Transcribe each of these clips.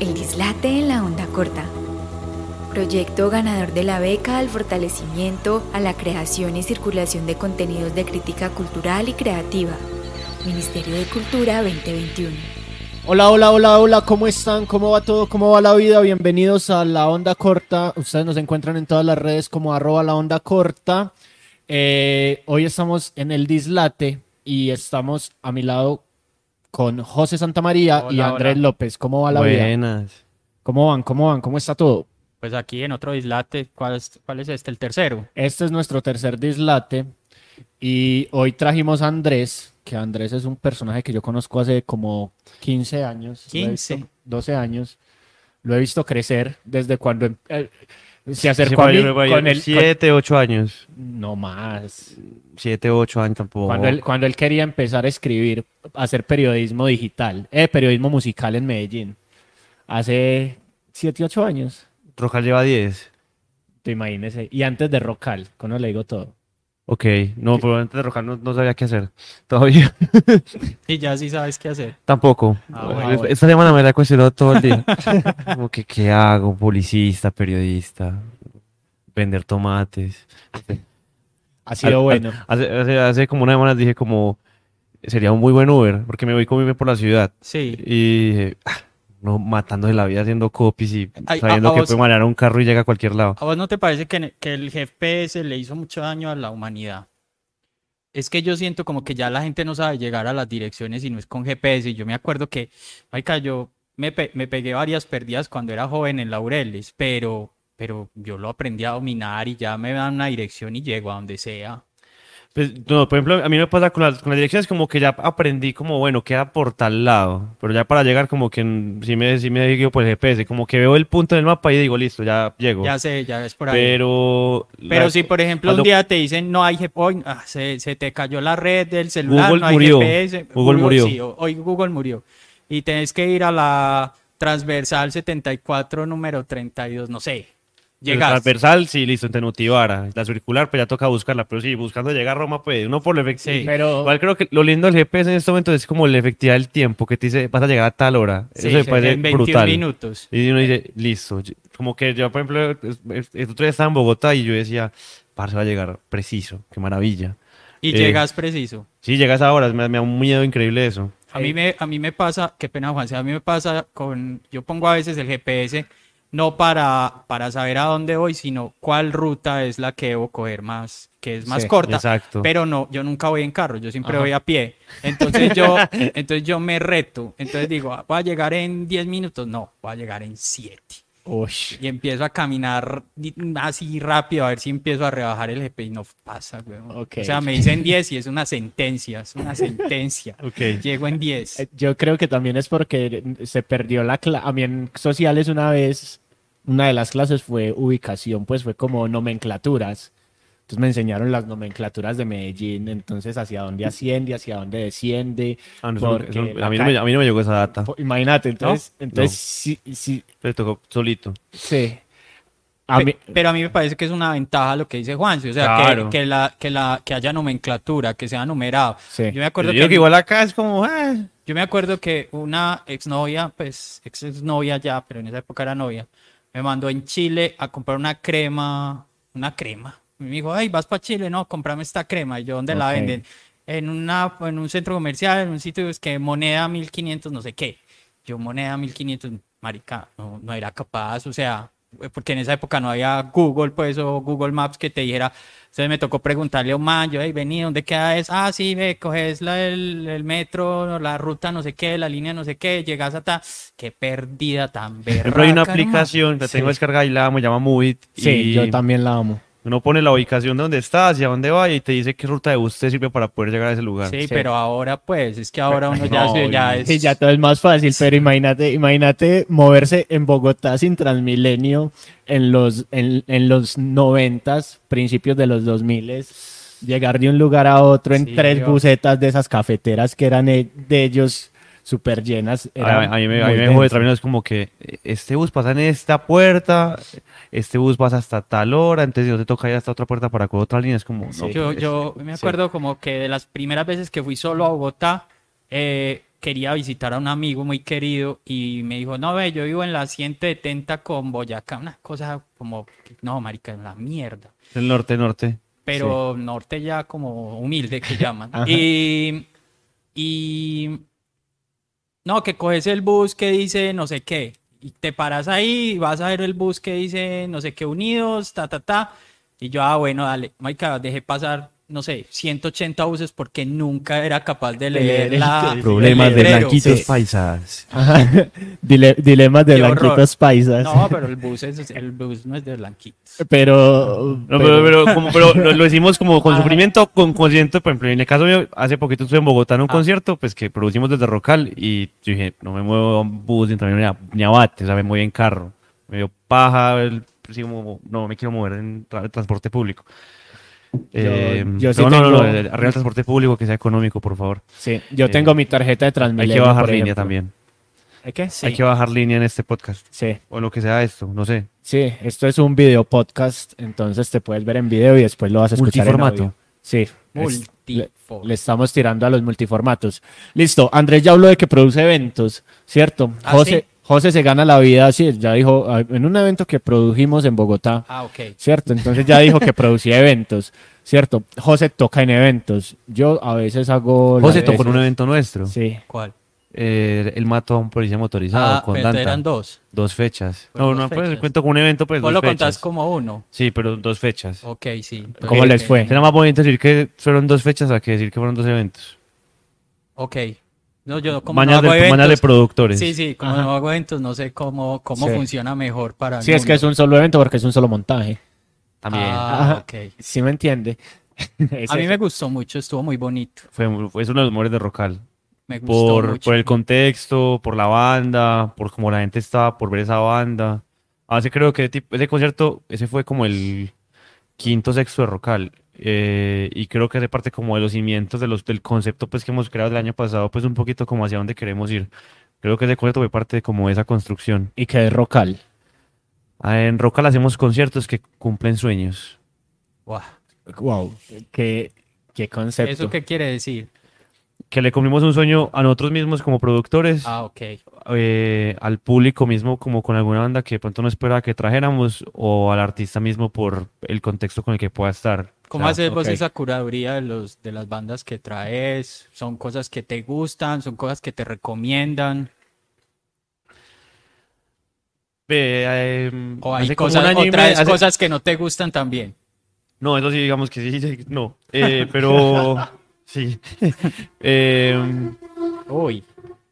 El dislate en la onda corta. Proyecto ganador de la beca al fortalecimiento a la creación y circulación de contenidos de crítica cultural y creativa. Ministerio de Cultura 2021. Hola, hola, hola, hola, ¿cómo están? ¿Cómo va todo? ¿Cómo va la vida? Bienvenidos a La Onda Corta. Ustedes nos encuentran en todas las redes como arroba la onda corta. Eh, hoy estamos en el Dislate y estamos a mi lado con José Santamaría y Hola, Andrés hola. López. ¿Cómo va la vida? Buenas. ¿Cómo van? ¿Cómo van? ¿Cómo está todo? Pues aquí en otro dislate, ¿cuál es, cuál es este? El tercero. Este es nuestro tercer Dislate y hoy trajimos a Andrés, que Andrés es un personaje que yo conozco hace como 15 años. lo he 15. visto- 12 años. Lo he visto crecer desde cuando em- eh, se Sí, acercó a mí con con- Siete, ocho años. No más. Siete, ocho años tampoco. Cuando él, cuando él quería empezar a escribir, a hacer periodismo digital, eh, periodismo musical en Medellín. Hace 7, 8 años, Rocal lleva diez. te imagínese. Y antes de Rocal, cuando le digo todo. Ok, no, pero antes de no, no sabía qué hacer. Todavía. Y ya sí sabes qué hacer. Tampoco. Ah, bueno. Esta- Esta semana me la he cuestionado todo el día. Como que, ¿qué hago? Publicista, periodista, vender tomates. Ha sido bueno. Hace, hace, hace como una semana dije como, sería un muy buen Uber, porque me voy con Uber por la ciudad. Sí. Y dije, "Ah, no matando de la vida haciendo copies y Ay, sabiendo a- a que vos- puede manejar un carro y llega a cualquier lado. ¿A vos no te parece que, que el GPS le hizo mucho daño a la humanidad? Es que yo siento como que ya la gente no sabe llegar a las direcciones y no es con GPS. Y yo me acuerdo que, marica, yo me, pe- me pegué varias perdidas cuando era joven en Laureles, pero, pero yo lo aprendí a dominar y ya me dan una dirección y llego a donde sea. Pues, no, por ejemplo, a mí me pasa con las, con las direcciones como que ya aprendí como, bueno, queda por tal lado, pero ya para llegar como que sí me, sí me digo por el GPS, como que veo el punto del mapa y digo, listo, ya llego. Ya sé, ya es por ahí. Pero... Pero la- si, por ejemplo, cuando- un día te dicen no hay GPS, se, se te cayó la red del celular, Google no hay murió. GPS. Google murió. sí, ho- hoy Google murió. Y tenés que ir a la transversal 74, número 32, no sé. El Llegas. transversal, sí, listo, en Tenutivara. La circular, pues ya toca buscarla, pero sí, buscando llegar a Roma, pues uno por lo efectivo. Sí. Pero Igual creo que lo lindo del GPS en este momento es como la efectividad del tiempo, que te dice, vas a llegar a tal hora. Sí, Eso me parece en 21 brutal. minutos. Y uno dice, listo. Como que yo, por ejemplo, el otro día estaba en Bogotá y yo decía, parce, va a llegar preciso, qué maravilla. Y Eh, llegas preciso. Sí, llegas a horas, me, me da un miedo increíble eso. A mí, me, a mí me pasa, qué pena Juan, a mí me pasa con, yo pongo a veces el GPS no para, para saber a dónde voy, sino cuál ruta es la que debo coger más, que es más Sí, corta. Exacto. Pero no, yo nunca voy en carro, yo siempre Ajá. voy a pie. Entonces yo, entonces yo me reto. Entonces digo, "Ah, voy a llegar en 10 minutos. No, voy a llegar en 7. Uy, Y empiezo a caminar así rápido a ver si empiezo a rebajar el GP y no pasa, weón. Ok. O sea, me dicen 10 y es una sentencia, es una sentencia. Ok. Llego en 10. Eh, Yo creo que también es porque se perdió la clase. A mí en sociales una vez, una de las clases fue ubicación, pues fue como nomenclaturas. Entonces me enseñaron las nomenclaturas de Medellín, entonces hacia dónde asciende, hacia dónde desciende. Ah, no, eso- porque eso- la a, mí no me, a mí no me llegó esa data. Imagínate, entonces, ¿No? entonces No. sí, sí, Me tocó solito. sí. A mí, Pero a mí me parece que es una ventaja lo que dice Juancio, o sea, Claro. que, que, la, que, la, que haya nomenclatura, que sea numerado. Sí. Yo me acuerdo Yo que, que igual acá es como, ah, yo me acuerdo que una exnovia, pues ex exnovia ya, pero en esa época era novia, me mandó en Chile a comprar una crema, una crema. Me dijo, hey, vas para Chile, no, comprame esta crema. Y yo, ¿dónde la venden? En, una, en un centro comercial, en un sitio es que moneda 1500, no sé qué. Yo, moneda 1500, marica, no, no era capaz, o sea, porque en esa época no había Google, pues, o Google Maps que te dijera. Entonces me tocó preguntarle a un man, yo, hey, vení, ¿dónde queda eso? Ah, sí, ve, coges la, el, el metro, la ruta no sé qué, la línea no sé qué, llegas hasta... Qué pérdida tan por ejemplo, hay una aplicación, la tengo Sí. descargada y la amo, se llama Movit. sí, y yo también la amo. Uno pone la ubicación de dónde está, hacia dónde va y te dice qué ruta de bus te sirve para poder llegar a ese lugar. Sí, Sí. pero ahora pues, es que ahora uno ya, No, se- ya es... Sí, ya todo es más fácil, pero imagínate, imagínate moverse en Bogotá sin Transmilenio en los, en, en los noventas, principios de los 2000 llegar de un lugar a otro en Sí, tres yo- busetas de esas cafeteras que eran e- de ellos súper llenas. A, era a mí me, a mí me jode también, es como que este bus pasa en esta puerta, este bus pasa hasta tal hora, entonces no te toca ir hasta otra puerta para coger otra línea, es como, no, Yo, yo me sí. acuerdo como que de las primeras veces que fui solo a Bogotá, eh, quería visitar a un amigo muy querido y me dijo, no, ve, yo vivo en la 170 con Boyacá, una cosa como, no, marica, en la mierda. El norte, norte. Pero norte ya como humilde que llaman. Y, y, no, que coges el bus que dice no sé qué, y te paras ahí y vas a ver el bus que dice no sé qué unidos, ta, ta, ta. Y yo, ah, bueno, dale, marica, dejé pasar, no sé, 180 buses porque nunca era capaz de leer leer la... Problemas de blanquitos Sí. paisas. Ajá. Dile- dilemas de Qué horror. blanquitos paisas. No, pero el bus, es, el bus no es de blanquitos. Pero, No, pero, pero, como, pero lo, lo hicimos como con Ah. sufrimiento, con concierto. Por ejemplo, en el caso mío, hace poquito estuve en Bogotá en un Ah. concierto, pues que producimos desde Rocal y yo dije, no me muevo a un bus ni, a, ni a bate, o sea, me muevo en carro. Me dio paja, el, como, no me quiero mover en tra- transporte público. Eh, yo sí no, no, no, eh, arriba el transporte público que sea económico, por favor. sí, yo Eh, tengo mi tarjeta de Hay Transmilenio. que bajar línea ejemplo. también. ¿Hay? Sí. Hay que bajar línea en este podcast. Sí, O lo que sea esto, no sé. sí, esto es un video podcast, entonces te puedes ver en video y después lo vas a escuchar en Multiformato. audio. Sí, es- le, estamos tirando a los multiformatos. Listo, Andrés ya habló de que produce eventos, ¿cierto? Ah, José, ¿sí? José se gana la vida, sí, ya dijo, ah, en un evento que produjimos en Bogotá, Ah, ok. ¿cierto? Entonces ya dijo que producía eventos, ¿cierto? José toca en eventos. Yo a veces hago... José tocó en un evento nuestro. Sí. ¿Cuál? Eh, él mató a un policía motorizado Ah, con pero Danta. eran dos. Dos fechas. Fueron No, dos no, pues fechas. cuento con un evento, pues Vos dos lo contás fechas. como uno. Sí, pero dos fechas. Ok, sí. ¿Cómo les fue? Será más bonito decir que fueron dos fechas a que decir que fueron dos eventos. Ok. No, yo como Mañas, no hago de, mañas de eventos. productores. Sí, sí, como Ajá. no hago eventos, no sé cómo, cómo Sí. funciona mejor para el Sí, es que es un solo evento porque es un solo montaje. También. Ah, Ajá. ok. ¿Sí me entiende? Es A mí eso. me gustó mucho, estuvo muy bonito. Fue, fue es uno de los mejores de Rocal. Me gustó Por, mucho. por el contexto, por la banda, por cómo la gente estaba, por ver esa banda. Así creo que tipo- ese concierto, ese fue como el quinto, sexto de Rocal. Eh, y creo que hace parte como de los cimientos de los, del concepto pues que hemos creado el año pasado, pues un poquito como hacia dónde queremos ir. Creo que ese concierto fue parte de como esa construcción. Y que es rocal. Ah, En Rocal hacemos conciertos que cumplen sueños. Wow. Qué, qué concepto. ¿Eso qué quiere decir? Que le cumplimos un sueño a nosotros mismos como productores, Ah, ok. eh, al público mismo como con alguna banda que de pronto no esperaba que trajéramos o al artista mismo por el contexto con el que pueda estar. ¿Cómo O sea, haces vos esa curaduría de, los, de las bandas que traes? ¿Son cosas que te gustan? ¿Son cosas que te recomiendan? eh, em, ¿O hay cosas, o hace- cosas que no te gustan también? No, eso sí, digamos que sí, sí, no. Eh, pero sí. Em, Uy.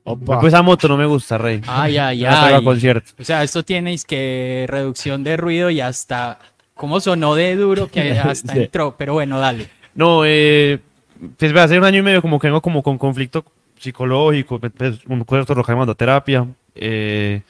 Opa. pues esa moto no me gusta, Rey. Ay, ay, no a ay. conciertos. O sea, esto tienes que reducción de ruido y hasta... ¿Cómo sonó de duro que hasta Sí. entró? Pero bueno, dale. No, eh, pues hace un año y medio como que vengo como con conflicto psicológico, pues, un concierto rock llamando terapia. Eh,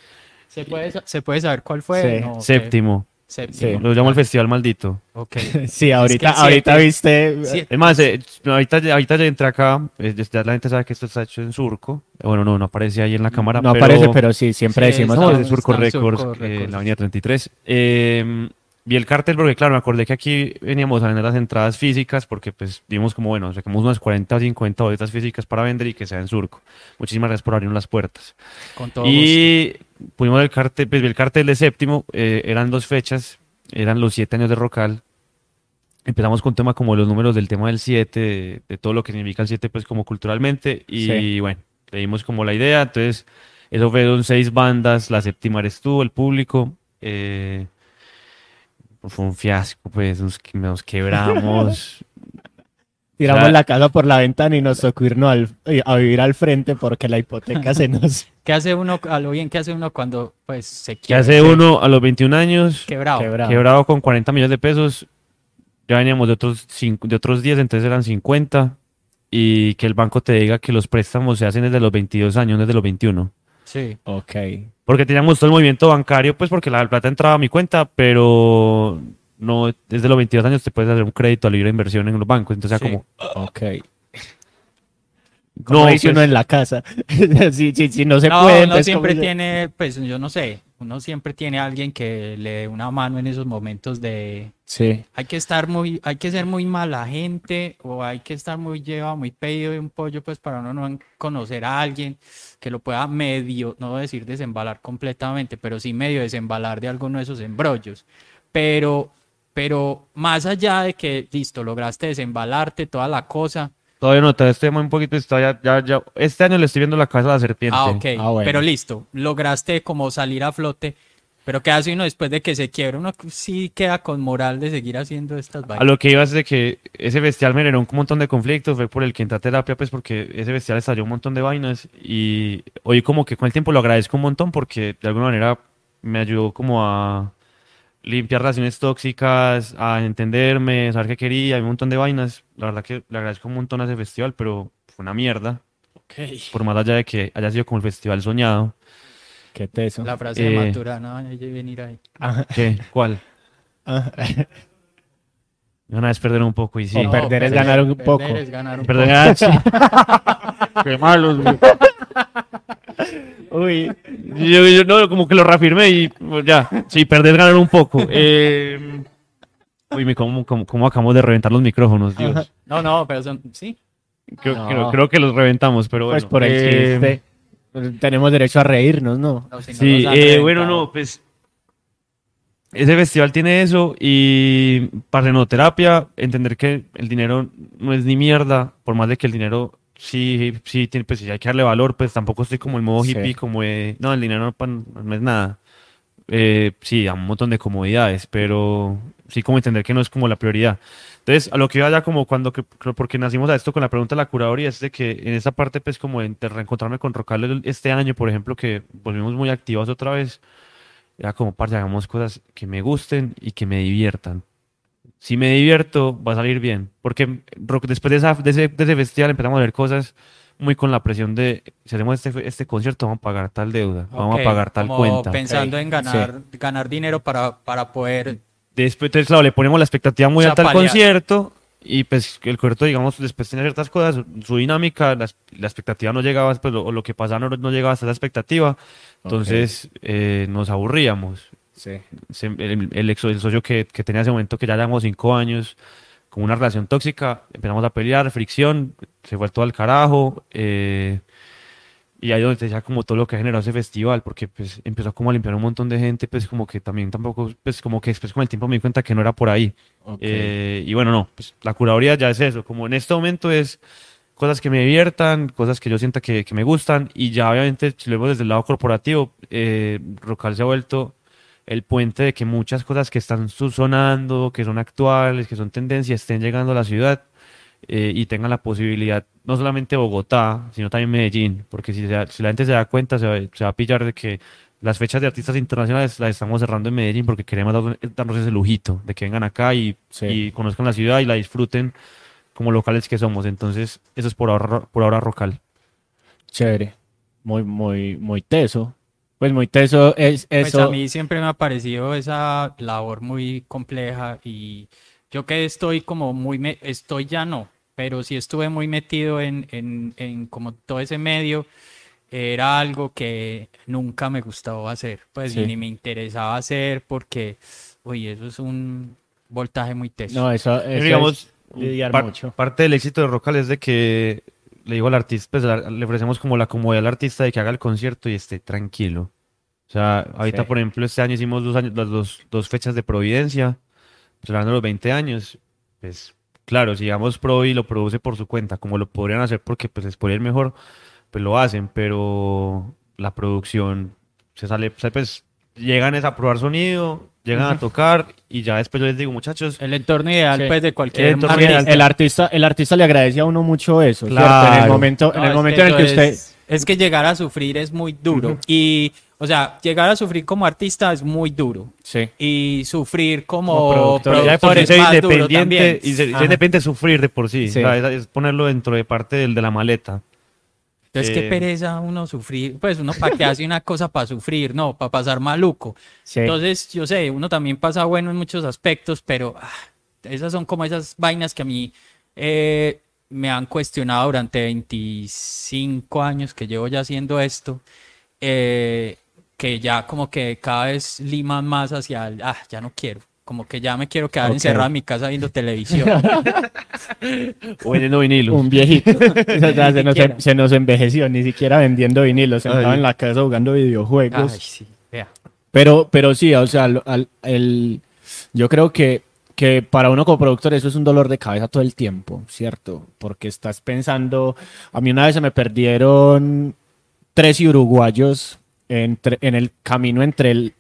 ¿Se puede, ¿Se puede saber cuál fue? Sí. No, séptimo. Séptimo. Lo llamo el Festival Maldito. Ok. Sí, ahorita, Es que ahorita siete- viste. Es más, eh, ahorita, ahorita ya entré acá, eh, ya la gente sabe que esto está hecho en surco. Eh, Bueno, no, no aparece ahí en la cámara. No pero... aparece, pero sí, siempre Sí, decimos. en Surco Records, Surco eh, en Records. la avenida 33. Eh, vi el cartel porque, claro, me acordé que aquí veníamos a vender las entradas físicas porque, pues, vimos como, bueno, sacamos unas 40 o 50 boletas físicas para vender y que sea en Surco. Muchísimas gracias por abrirnos las puertas. Con todo gusto. Y pusimos el cartel, pues vi el cartel de séptimo, eh, eran dos fechas, eran los siete años de Rocal. Empezamos con un tema como los números del tema del 7, de, de todo lo que significa el 7, pues como culturalmente. Y Sí. bueno, le dimos como la idea. Entonces, eso fueron seis bandas, la séptima eres tú, el público. eh, fue un fiasco, pues nos, nos quebramos. Tiramos O sea- la casa por la ventana y nos tocó irnos al- eh, a vivir al frente porque la hipoteca se nos ¿Qué hace uno, a lo bien que hace uno cuando pues se ¿Qué quiere? hace uno a los 21 años? Quebrado. quebraba. quebrado con 40 millones de pesos. Ya veníamos de otros, cinco- de otros 10, entonces eran 50. Y que el banco te diga que los préstamos se hacen desde los 22 años, no desde los 21. Sí. Ok. Porque teníamos todo el movimiento bancario, pues porque la plata entraba a mi cuenta, pero no desde los 22 años te puedes hacer un crédito a libre inversión en los bancos. Entonces, Sí. como, Ok. Como no, dice pues, uno en la casa. si, si, si no se no, puede, uno entonces, siempre ¿cómo se- tiene, pues yo no sé, uno siempre tiene a alguien que le dé una mano en esos momentos de Sí. hay que estar muy, hay que ser muy mala gente o hay que estar muy llevado, muy pedido de un pollo, pues para uno no conocer a alguien que lo pueda medio, no decir desembalar completamente, pero sí medio desembalar de alguno de esos embrollos. Pero, pero más allá de que, listo, lograste desembalarte toda la cosa. Todavía no, todavía estoy un poquito, todavía, ya, ya, este año le estoy viendo la cabeza a la serpiente. Ah, ok. Ah, bueno. Pero listo, lograste como salir a flote. Pero ¿qué hace uno después de que se quiebra? Uno sí queda con moral de seguir haciendo estas A vainas. lo que iba es de que ese bestial me generó un montón de conflictos, fue por el que entré a terapia, pues porque ese bestial estalló un montón de vainas y hoy como que con el tiempo lo agradezco un montón porque de alguna manera me ayudó como a limpiar relaciones tóxicas, a entenderme, saber qué quería, un montón de vainas. La verdad que le agradezco un montón a ese festival, pero fue una mierda, por más allá de que haya sido como el festival soñado. Qué teso. La frase de Eh, Maturana, hay que venir ahí. ¿Qué? ¿Cuál? Una vez perder un poco y sí. O perder es ganar un poco. Perder es ganar un Perder, poco. ah, sí. Qué malos, güey. Uy. Yo, yo no, como que lo reafirmé y pues, ya, sí, perder, ganar un poco. Eh, uy, me- ¿cómo, cómo, cómo acabamos de reventar los micrófonos, Dios? No, no, pero son, sí. Creo, No. creo, creo que los reventamos, pero bueno. Pues por el Eh, chiste. Pues Tenemos derecho a reírnos, ¿no? No, si no Sí, eh, bueno, no, pues ese festival tiene eso y parrenoterapia, entender que el dinero no es ni mierda, por más de que el dinero sí, sí, tiene, pues sí hay que darle valor, pues tampoco estoy como el modo Sí. hippie, como de, no, el dinero no, no es nada. Eh, sí, a un montón de comodidades, pero sí como entender que no es como la prioridad. Entonces, a lo que iba ya como cuando, que, porque nacimos a esto con la pregunta de la curaduría, es de que en esa parte, pues como de reencontrarme con Rocal este año, por ejemplo, que volvimos muy activos otra vez, era como, para hagamos cosas que me gusten y que me diviertan. Si me divierto, va a salir bien. Porque rock- después de, esa, de, ese, de ese festival empezamos a ver cosas muy con la presión de, si hacemos este, este concierto, vamos a pagar tal deuda, vamos Ok, a pagar tal como cuenta. Pensando en ganar, ganar dinero para, para poder. Después, entonces, claro, le ponemos la expectativa muy O sea, alta al paliar. concierto y pues el concierto, digamos, después tenía ciertas cosas, su, dinámica, la, la expectativa no llegaba, pues, lo, o lo que pasaba no, no llegaba hasta la expectativa, entonces eh, nos aburríamos. Sí. El, el, ex- el socio que, que tenía ese momento, que ya llevamos cinco años, con una relación tóxica, empezamos a pelear, fricción, se fue todo al carajo. eh, y ahí donde te decía como todo lo que generó ese festival, porque pues empezó como a limpiar un montón de gente, pues como que también tampoco, pues como que después con el tiempo me di cuenta que no era por ahí. Ok. Eh, y bueno, no, pues la curaduría ya es eso, como en este momento es cosas que me diviertan, cosas que yo sienta que, que me gustan, y ya obviamente, si lo vemos desde el lado corporativo, eh, Rocal se ha vuelto el puente de que muchas cosas que están sonando, que son actuales, que son tendencias, estén llegando a la ciudad eh, y tengan la posibilidad, no solamente Bogotá, sino también Medellín, porque si, se si la gente se da cuenta, se va, se va a pillar de que las fechas de artistas internacionales las estamos cerrando en Medellín porque queremos dar- darnos ese lujito de que vengan acá y, Sí. y conozcan la ciudad y la disfruten como locales que somos. Entonces, eso es por ahora, por ahora Rocal. Chévere. Muy, muy, muy teso. Pues muy teso es Pues eso. a mí siempre me ha parecido esa labor muy compleja y yo que estoy como muy, me- estoy ya no, pero sí estuve muy metido en, en, en como todo ese medio, era algo que nunca me gustaba hacer, pues Sí. ni me interesaba hacer porque, uy, eso es un voltaje muy teso. No, eso, eso digamos, es lidiar par- mucho. parte del éxito de Rocal es de que le digo al artista, pues le ofrecemos como la comodidad al artista de que haga el concierto y esté tranquilo. O sea, ahorita, Sí. por ejemplo, este año hicimos dos, años, las dos, dos fechas de Providencia, celebrando los 20 años. Pues claro, si digamos Provi lo produce por su cuenta, como lo podrían hacer porque pues les podría ir mejor, pues lo hacen, pero la producción se sale, pues llegan es a probar sonido, llegan a tocar y ya después yo les digo, muchachos, El entorno ideal Sí. pues de cualquier El entorno artista. ideal. el artista, el artista le agradece a uno mucho eso, ¿cierto? En el Claro. momento, en el momento en el que usted, Es, es que llegar a sufrir es muy duro. Y, o sea, llegar a sufrir como artista es muy duro. sí, Y sufrir como, Como productor. productor, ya de por sí es ser más duro independiente también. y independiente es sufrir de por sí. Sí. O sea, es, es ponerlo dentro de parte del, de la maleta. Entonces, qué Eh, pereza uno sufrir. Pues uno para qué hace una cosa para sufrir, no, para pasar maluco. sí. Entonces, yo sé, uno también pasa bueno en muchos aspectos, pero ah, esas son como esas vainas que a mí eh, me han cuestionado durante 25 años que llevo ya haciendo esto. eh, que ya como que cada vez liman más hacia el, ah, ya no quiero. Como que ya me quiero quedar encerrado en mi casa viendo televisión. O vendiendo vinilo. Un viejito. O sea, ya se, nos, siquiera. se nos envejeció, ni siquiera vendiendo vinilos, sentado Ay. en la casa jugando videojuegos. Ay, sí, vea. Pero, pero sí, o sea, al- el, yo creo que, que para uno como productor eso es un dolor de cabeza todo el tiempo, ¿cierto? Porque estás pensando, a mí una vez se me perdieron tres uruguayos entre, en el camino entre el,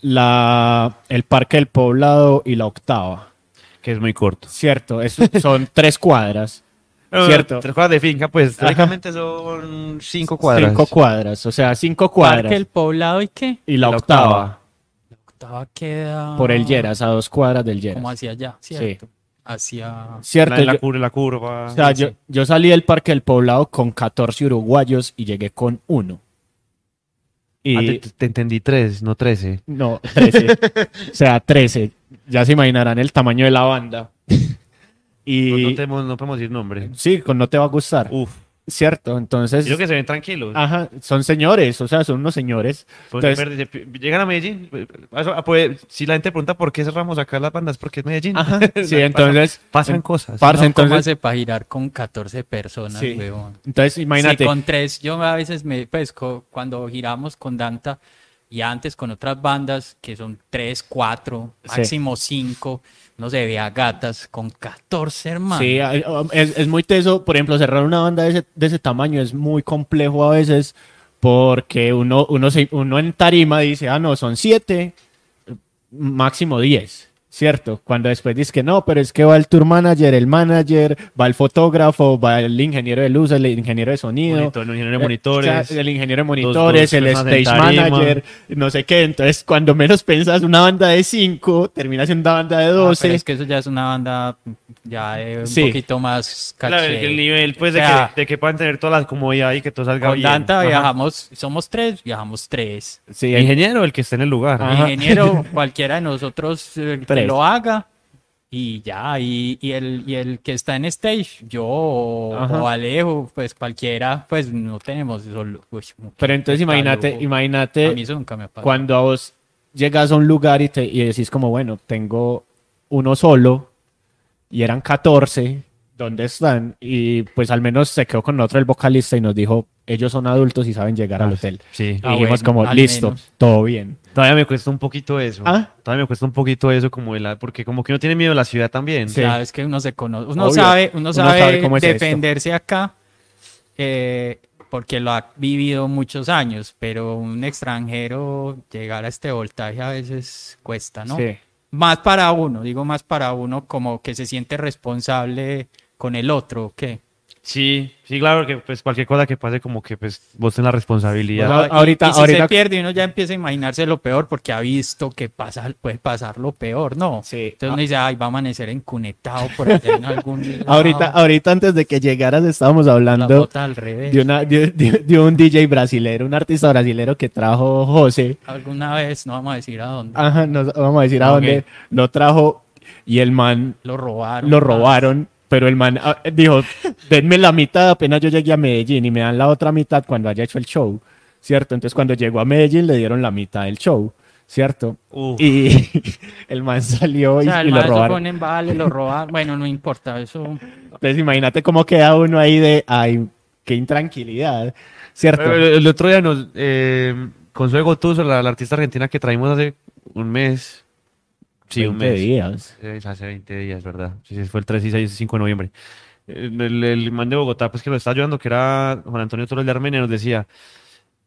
la, el Parque del Poblado y la Octava, Que es muy corto. ¿cierto? Son tres cuadras, ¿cierto? Tres cuadras de finca, pues técnicamente son cinco cuadras. Cinco cuadras, o sea, cinco cuadras. Parque El Poblado y qué? y la, La octava, octava. La octava queda por el Lleras, a dos cuadras del Lleras. como hacia allá, ¿cierto? Hacia Cierto, La, la curva, la curva. O sea, yo, yo salí del Parque del Poblado con 14 uruguayos y llegué con uno. Y Ah, te, te entendí tres, no trece. no, 13. o sea, 13. Ya se imaginarán el tamaño de la banda. y Pues no, tenemos- no podemos decir nombre. sí, con no te va a gustar. Uf. Cierto, entonces Yo que se ven tranquilos. ajá, son señores, o sea, son unos señores. Pues, entonces- llegan a Medellín. Eso, ah, pues, si la gente pregunta por qué cerramos acá las bandas, porque es Medellín. Ajá, sí, Pasan- entonces pasan cosas. parce, no, entonces- ¿cómo hace para girar con 14 personas, Sí. huevón? entonces imagínate, Sí, con tres, yo a veces me, pues, cuando giramos con Danta y antes con otras bandas que son tres, cuatro, Sí. máximo cinco, no ve a gatas con 14 hermanos. Sí, a- es, es muy teso. Por ejemplo, cerrar una banda de ese, de ese tamaño es muy complejo a veces porque uno, uno, se- uno en tarima dice, ah, no, son siete, máximo diez, ¿cierto? Cuando después dice que no, pero es que va el tour manager, el manager, va el fotógrafo, va el ingeniero de luz, el ingeniero de sonido. Monitor, el ingeniero de Eh, monitores. o sea, el ingeniero de dos el stage tarima. manager, no sé qué. Entonces, cuando menos pensas una banda de cinco, termina siendo una banda de Ah, doce. pero es que eso ya es una banda ya de un Sí. poquito más Claro, el, caché. el nivel, pues, O de, que, de que puedan tener todas las comodidades y que todo salga Con bien. Danta Ajá. viajamos, somos tres, viajamos tres. Sí, El ingeniero, el que esté en el lugar. Ajá. Ingeniero, cualquiera de nosotros eh, que Lo haga. Y ya, y, y el, y el que está en stage, yo o, o Alejo, pues cualquiera, pues no tenemos eso. uy, Pero entonces imagínate, loco. A mí imagínate eso nunca me ha pasado. cuando a vos llegas a un lugar y, te, y decís como, bueno, tengo uno solo y eran 14, ¿dónde están? Y pues al menos se quedó con otro el vocalista y nos dijo, ellos son adultos y saben llegar al Ah, hotel. Sí. Y Ah, dijimos bueno, como, listo, menos. todo bien. Todavía me cuesta un poquito eso. ¿Ah? Todavía me cuesta un poquito eso, como de la, porque como que uno tiene miedo de la ciudad también. Sí. Es que uno se conoce, uno Obvio. sabe, uno Uno sabe, sabe cómo es esto. defenderse acá eh, porque lo ha vivido muchos años, pero un extranjero llegar a este voltaje a veces cuesta, ¿no? Sí. Más para uno, digo más para uno como que se siente responsable con el otro, ¿o ¿qué? Sí, sí, claro, que pues cualquier cosa que pase, como que pues vos tenés la responsabilidad. Pues, Y- ahorita- y si ahorita- se pierde uno ya empieza a imaginarse lo peor porque ha visto que pasa, puede pasar lo peor, ¿no? Sí. Entonces uno dice, ay, va a amanecer encunetado por allá en algún lado, Ahorita, ahorita antes de que llegaras estábamos la hablando bota al revés. de, una, de, de- de un DJ brasilero, un artista brasilero que trajo José. Alguna vez, no vamos a decir a dónde, Ajá, no vamos a decir a Ah, dónde lo trajo y el man lo robaron. lo robaron, pero el man ah, dijo, denme la mitad apenas yo llegué a Medellín y me dan la otra mitad cuando haya hecho el show, ¿cierto? Entonces cuando llegó a Medellín le dieron la mitad del show, ¿cierto? Uf. Y el man salió O y, sea, y el lo maestro robaron. ponen vale, lo robaron. Bueno, no importa, eso. Entonces imagínate cómo queda uno ahí de, ay, qué intranquilidad, ¿cierto? El, el otro día nos, eh, con Zoe Gotuso, la, la artista argentina que traímos hace un mes. Sí, un 20 mes. días. Eh, hace 20 días, ¿verdad? Sí, sí, fue el 3 y 6 y 5 de noviembre. El, el, man de Bogotá, pues que lo está ayudando, que era Juan Antonio Torres de Armenia, nos decía,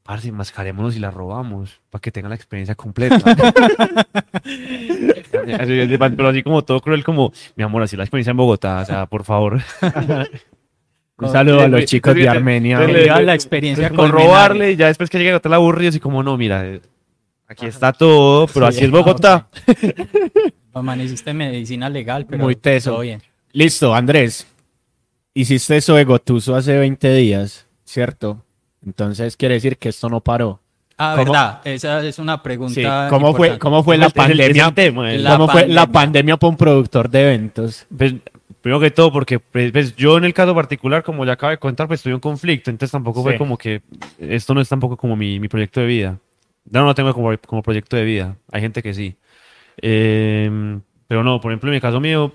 parce, mascarémonos y la robamos, para que tengan la experiencia completa. Así, Pero así como todo cruel, como, mi amor, así la experiencia en Bogotá, o sea, por favor. Un saludo a los chicos de Armenia. le- la experiencia culinaria. robarle y ya después que llegue a hotel aburrido, así como, no, mira, eh, aquí está todo, pero Sí, así es ah, Bogotá. Amaneciste en medicina legal, pero Muy teso. todo bien. Listo, Andrés. Hiciste eso de Gotuso hace 20 días, ¿cierto? Entonces quiere decir que esto no paró. Ah, ¿Cómo? verdad, esa es una pregunta. Sí, ¿Cómo fue, cómo fue la pandemia? tema, eh. La ¿Cómo fue la pandemia. pandemia para un productor de eventos? Pues, primero que todo, porque pues, pues, yo en el caso particular, como ya acabo de contar, pues tuve un conflicto, entonces tampoco Sí. fue como que esto no es tampoco como mi, mi proyecto de vida. No lo tengo como, como proyecto de vida. Hay gente que sí. Eh, pero no, por ejemplo, en mi caso mío,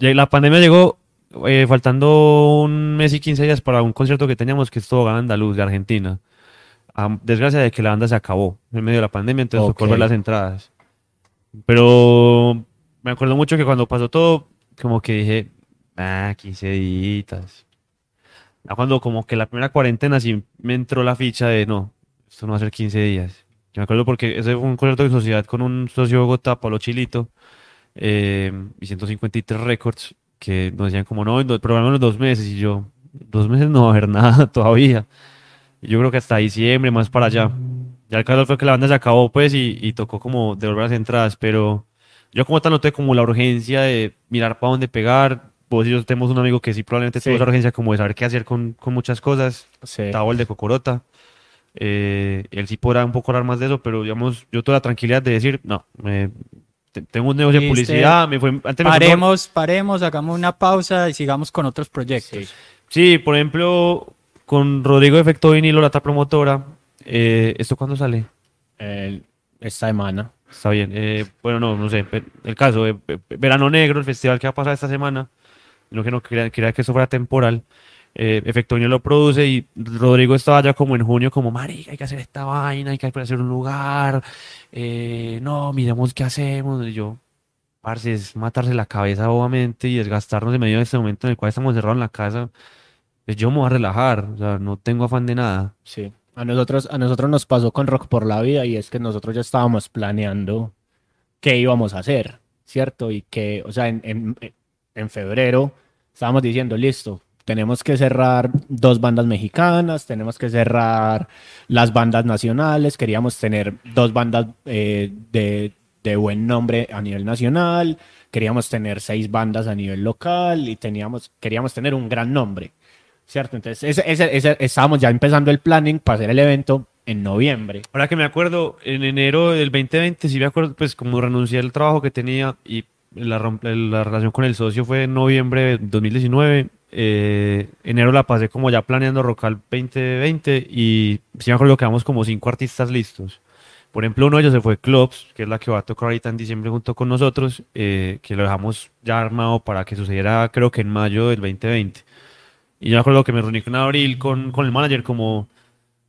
la pandemia llegó eh, faltando un mes y 15 días para un concierto que teníamos que es todo Andaluz de Argentina. A desgracia de que la banda se acabó en medio de la pandemia, entonces tocó Ok. ver las entradas. Pero me acuerdo mucho que cuando pasó todo, como que dije, ah, 15 días. Cuando como que la primera cuarentena sí me entró la ficha de no, esto no va a ser 15 días. Yo me acuerdo porque ese fue un concierto de sociedad con un socio de Bogotá, Pablo Chilito, eh, y 153 Records, que nos decían como no, en programen los dos meses, y yo, dos meses no va a haber nada todavía. Y yo creo que hasta diciembre, más para allá. Ya el caso fue que la banda se acabó, pues, y, y tocó como devolver las entradas, pero yo como tal noté como la urgencia de mirar para dónde pegar. Vos y yo tenemos un amigo que sí probablemente tuvo Sí. esa urgencia como de saber qué hacer con, con muchas cosas. Sí. Tavo el de Cocorota. Eh, él sí podrá un poco hablar más de eso, pero digamos, yo toda la tranquilidad de decir, no, me- te- tengo un negocio de publicidad, me fue, antes me fue mejor. Paremos, paremos, hagamos una pausa y sigamos con otros proyectos. Sí, por ejemplo, con Rodrigo Efecto Vinilo, la promotora, eh, ¿esto cuándo sale? El- esta semana. Está bien. eh, bueno, no, no sé. El caso, eh, Verano Negro, el festival que va a pasar esta semana. No que no quería, quería que eso fuera temporal. Eh, Efecto lo produce y Rodrigo estaba ya como en junio, como, marica, hay que hacer esta vaina, hay que hacer un lugar. eh, no, miremos qué hacemos. Y yo, parce, es matarse la cabeza, obviamente, y desgastarnos en medio de este momento en el cual estamos cerrados en la casa. Pues yo me voy a relajar, o sea, no tengo afán de nada. Sí. A nosotros, a nosotros nos pasó con Rock por la Vida y es que nosotros ya estábamos planeando qué íbamos a hacer, ¿cierto? Y que, o sea, en, en, en febrero estábamos diciendo, listo, tenemos que cerrar dos bandas mexicanas, tenemos que cerrar las bandas nacionales, queríamos tener dos bandas eh, de, de buen nombre a nivel nacional, queríamos tener seis bandas a nivel local y teníamos, queríamos tener un gran nombre. ¿Cierto? Entonces, ese, ese- ese- estábamos ya empezando el planning para hacer el evento en noviembre. Ahora que me acuerdo, en enero del 2020, sí me acuerdo, pues como renuncié al trabajo que tenía y la, la relación con el socio fue en noviembre de 2019. eh, enero la pasé como ya planeando Rocal 2020 y sí me acuerdo que quedamos como cinco artistas listos. Por ejemplo, uno de ellos se fue Clubs, que es la que va a tocar ahorita en diciembre junto con nosotros, eh, que lo dejamos ya armado para que sucediera creo que en mayo del 2020. Y yo me acuerdo que me reuní en abril con, con el manager como...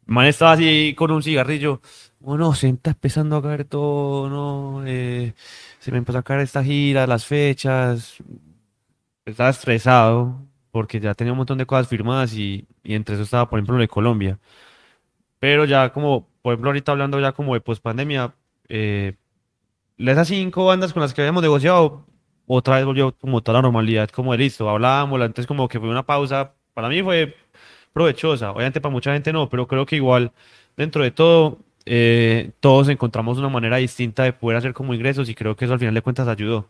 El estaba así con un cigarrillo. Bueno, se está empezando a caer todo, ¿no? Eh, se me empezó a caer esta gira, las fechas. Estaba estresado porque ya tenía un montón de cosas firmadas y, y entre eso estaba, por ejemplo, lo de Colombia. Pero ya como, por ejemplo, ahorita hablando ya como de pospandemia, eh, esas cinco bandas con las que habíamos negociado, otra vez volvió como toda la normalidad, como de listo, hablábamos, antes como que fue una pausa, para mí fue provechosa, obviamente para mucha gente no, pero creo que igual dentro de todo eh, todos encontramos una manera distinta de poder hacer como ingresos y creo que eso al final de cuentas ayudó.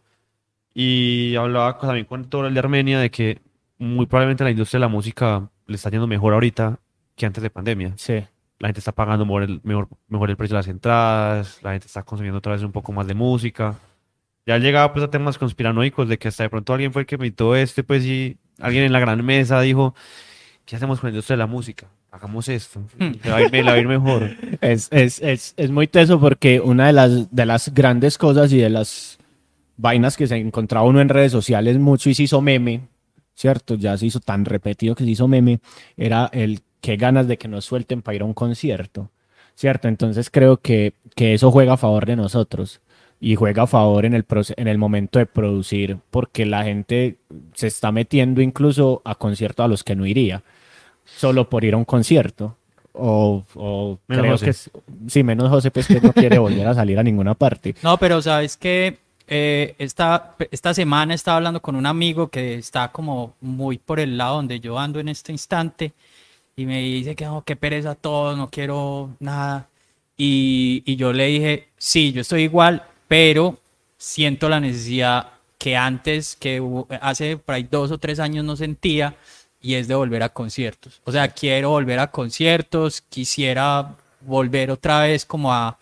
Y hablaba también con todo el de Armenia de que muy probablemente la industria de la música le está yendo mejor ahorita que antes de pandemia. Sí. La gente está pagando mejor el, mejor, mejor el precio de las entradas, la gente está consumiendo otra vez un poco más de música. Ya llegaba pues a temas conspiranoicos de que hasta de pronto alguien fue el que invitó este, pues y alguien en la gran mesa dijo, ¿qué hacemos con la industria de la música? Hagamos esto, le va a ir, le va a ir mejor. Es, es, es, es muy teso porque una de las, de las grandes cosas y de las vainas que se encontraba uno en redes sociales mucho y se hizo meme, ¿cierto? Ya se hizo tan repetido que se hizo meme, era el qué ganas de que nos suelten para ir a un concierto, ¿cierto? Entonces creo que, que eso juega a favor de nosotros y juega a favor en el, proce- en el momento de producir porque la gente se está metiendo incluso a conciertos a los que no iría, solo por ir a un concierto. O, o Menos creo José. que es, sí, menos José, pues que no quiere volver a salir a ninguna parte. No, pero sabes que eh, esta, esta semana estaba hablando con un amigo que está como muy por el lado donde yo ando en este instante y me dice que no, qué pereza todo, no quiero nada. Y, y yo le dije, sí, yo estoy igual, pero siento la necesidad que antes, que hace por ahí dos o tres años no sentía, y es de volver a conciertos. O sea, quiero volver a conciertos, quisiera volver otra vez como a,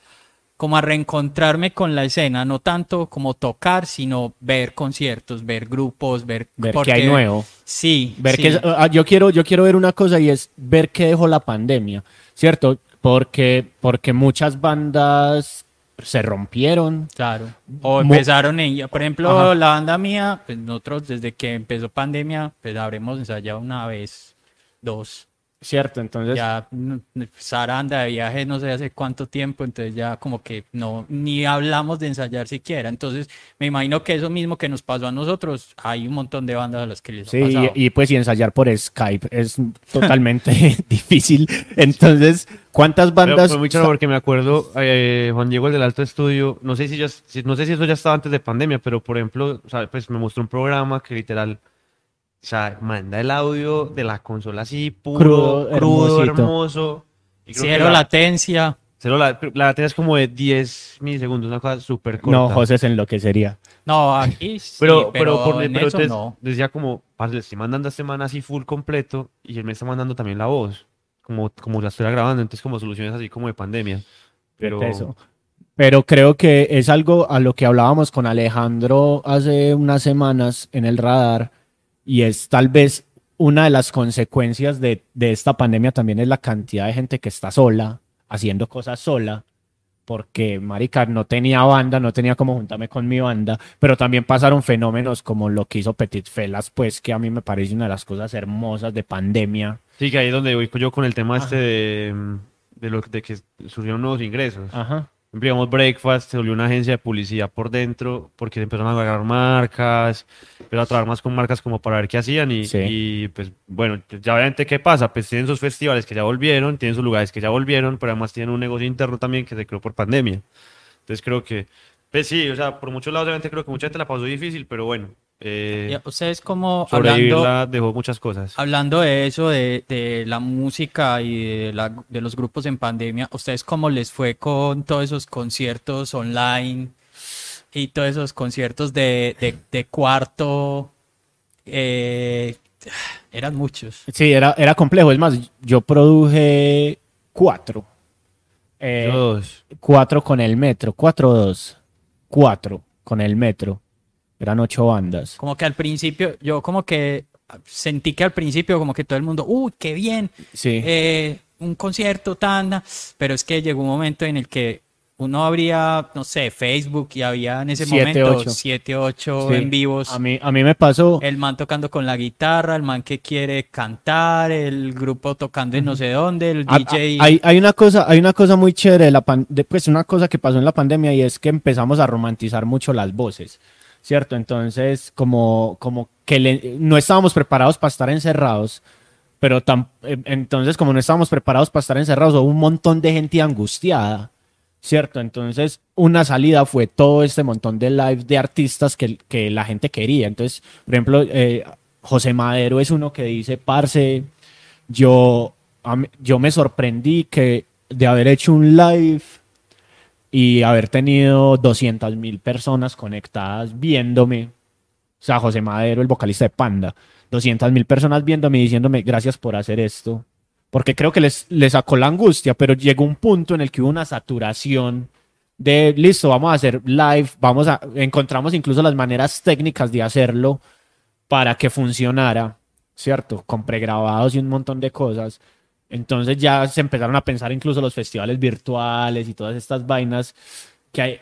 como a reencontrarme con la escena, no tanto como tocar, sino ver conciertos, ver grupos, ver, Ver porque- qué hay nuevo. Sí, Ver sí. que, ah, yo, quiero, yo quiero ver una cosa y es ver qué dejó la pandemia, ¿cierto? porque, porque muchas bandas se rompieron. Claro. O empezaron en, por ejemplo, Ajá. la banda mía, pues nosotros desde que empezó pandemia, pues habremos ensayado una vez, dos. ¿Cierto? Entonces, Ya mm, Sara anda de viaje no sé hace cuánto tiempo, entonces ya como que no, ni hablamos de ensayar siquiera. Entonces me imagino que eso mismo que nos pasó a nosotros, hay un montón de bandas a las que les ha Sí, pasado. y, y pues y ensayar por Skype es totalmente difícil. Entonces, ¿cuántas Pero bandas? muy chévere porque me acuerdo, eh, Juan Diego, el del Alto Estudio, no sé si, ya, no sé si eso ya estaba antes de pandemia, pero por ejemplo, o sea, pues me mostró un programa que literal, o sea, manda el audio de la consola así, puro, Crudo, crudo, hermoso. Y creo que Cero la, latencia. cero la, la latencia es como de 10 milisegundos, una cosa súper corta. No, José se enloquecería. No, aquí sí, Pero, pero, pero, por, en pero eso entonces no. decía como, le estoy mandando a este man así full completo y él me está mandando también la voz, como, como la estuviera grabando, entonces como soluciones así como de pandemia. Pero Eso. Pero creo que es algo a lo que hablábamos con Alejandro hace unas semanas en el radar y es tal vez una de las consecuencias de, de esta pandemia también es la cantidad de gente que está sola, haciendo cosas sola, porque, marica, no tenía banda, no tenía como juntarme con mi banda, pero también pasaron fenómenos como lo que hizo Petit Felas, pues que a mí me parece una de las cosas hermosas de pandemia. Sí, que ahí es donde voy yo con el tema este de, mm, de, lo, de que surgieron nuevos ingresos. Ajá. Digamos, Breakfast se volvió una agencia de publicidad por dentro porque empezaron a agarrar marcas, empezaron a trabajar más con marcas como para ver qué hacían y, Sí. y, pues bueno, ya obviamente qué pasa, pues tienen sus festivales que ya volvieron, tienen sus lugares que ya volvieron, pero además tienen un negocio interno también que se creó por pandemia. Entonces creo que, pues sí, o sea, por muchos lados obviamente creo que mucha gente la pasó difícil, pero bueno, eh, Ustedes como hablando, dejó muchas cosas. hablando de eso, de, de la música y de, la- de los grupos en pandemia, ¿ustedes cómo les fue con todos esos conciertos online y todos esos conciertos de, de, de cuarto? Eh, eran muchos. Sí, era, era complejo. Es más, yo produje cuatro. Eh, Todos. cuatro con el metro, cuatro o dos. Cuatro con el metro. Eran ocho bandas. Como que al principio, yo como que sentí que al principio como que todo el mundo, uy, qué bien, Sí. eh, un concierto, tanda, pero es que llegó un momento en el que uno abría, no sé, Facebook y había en ese Siete, momento ocho. 7, 8 Sí. en vivos. A mí, a mí me pasó. El man tocando con la guitarra, el man que quiere cantar, el grupo tocando en no sé dónde, el a- DJ. a- hay, hay una cosa, hay una cosa muy chévere de la pan- de, pues una cosa que pasó en la pandemia y es que empezamos a romantizar mucho las voces, ¿cierto? Entonces, como, como que le- no estábamos preparados para estar encerrados, pero tam- eh, entonces como no estábamos preparados para estar encerrados, hubo un montón de gente angustiada, ¿cierto? Entonces, una salida fue todo este montón de live de artistas que, que la gente quería. Entonces, por ejemplo, eh, José Madero es uno que dice, parce, yo, yo me sorprendí que de haber hecho un live y haber tenido 200 mil personas conectadas viéndome. O sea, José Madero, el vocalista de Panda, 200 mil personas viéndome y diciéndome gracias por hacer esto. Porque creo que les, les sacó la angustia, pero llegó un punto en el que hubo una saturación de listo, vamos a hacer live, vamos a encontramos incluso las maneras técnicas de hacerlo para que funcionara, ¿cierto? Con pregrabados y un montón de cosas. Entonces ya se empezaron a pensar incluso los festivales virtuales y todas estas vainas que hay-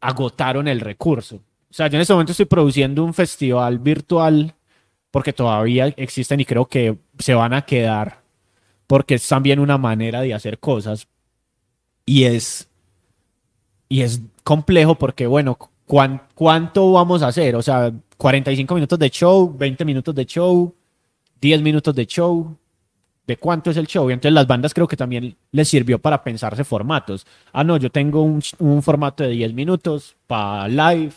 agotaron el recurso. O sea, yo en este momento estoy produciendo un festival virtual porque todavía existen y creo que se van a quedar porque es también una manera de hacer cosas y es y es complejo porque bueno, ¿cuán- ¿cuánto vamos a hacer? O sea, 45 minutos de show, 20 minutos de show, 10 minutos de show. ¿De cuánto es el show? Y entonces las bandas creo que también les sirvió para pensarse formatos. Ah, no, yo tengo un, un formato de 10 minutos para live,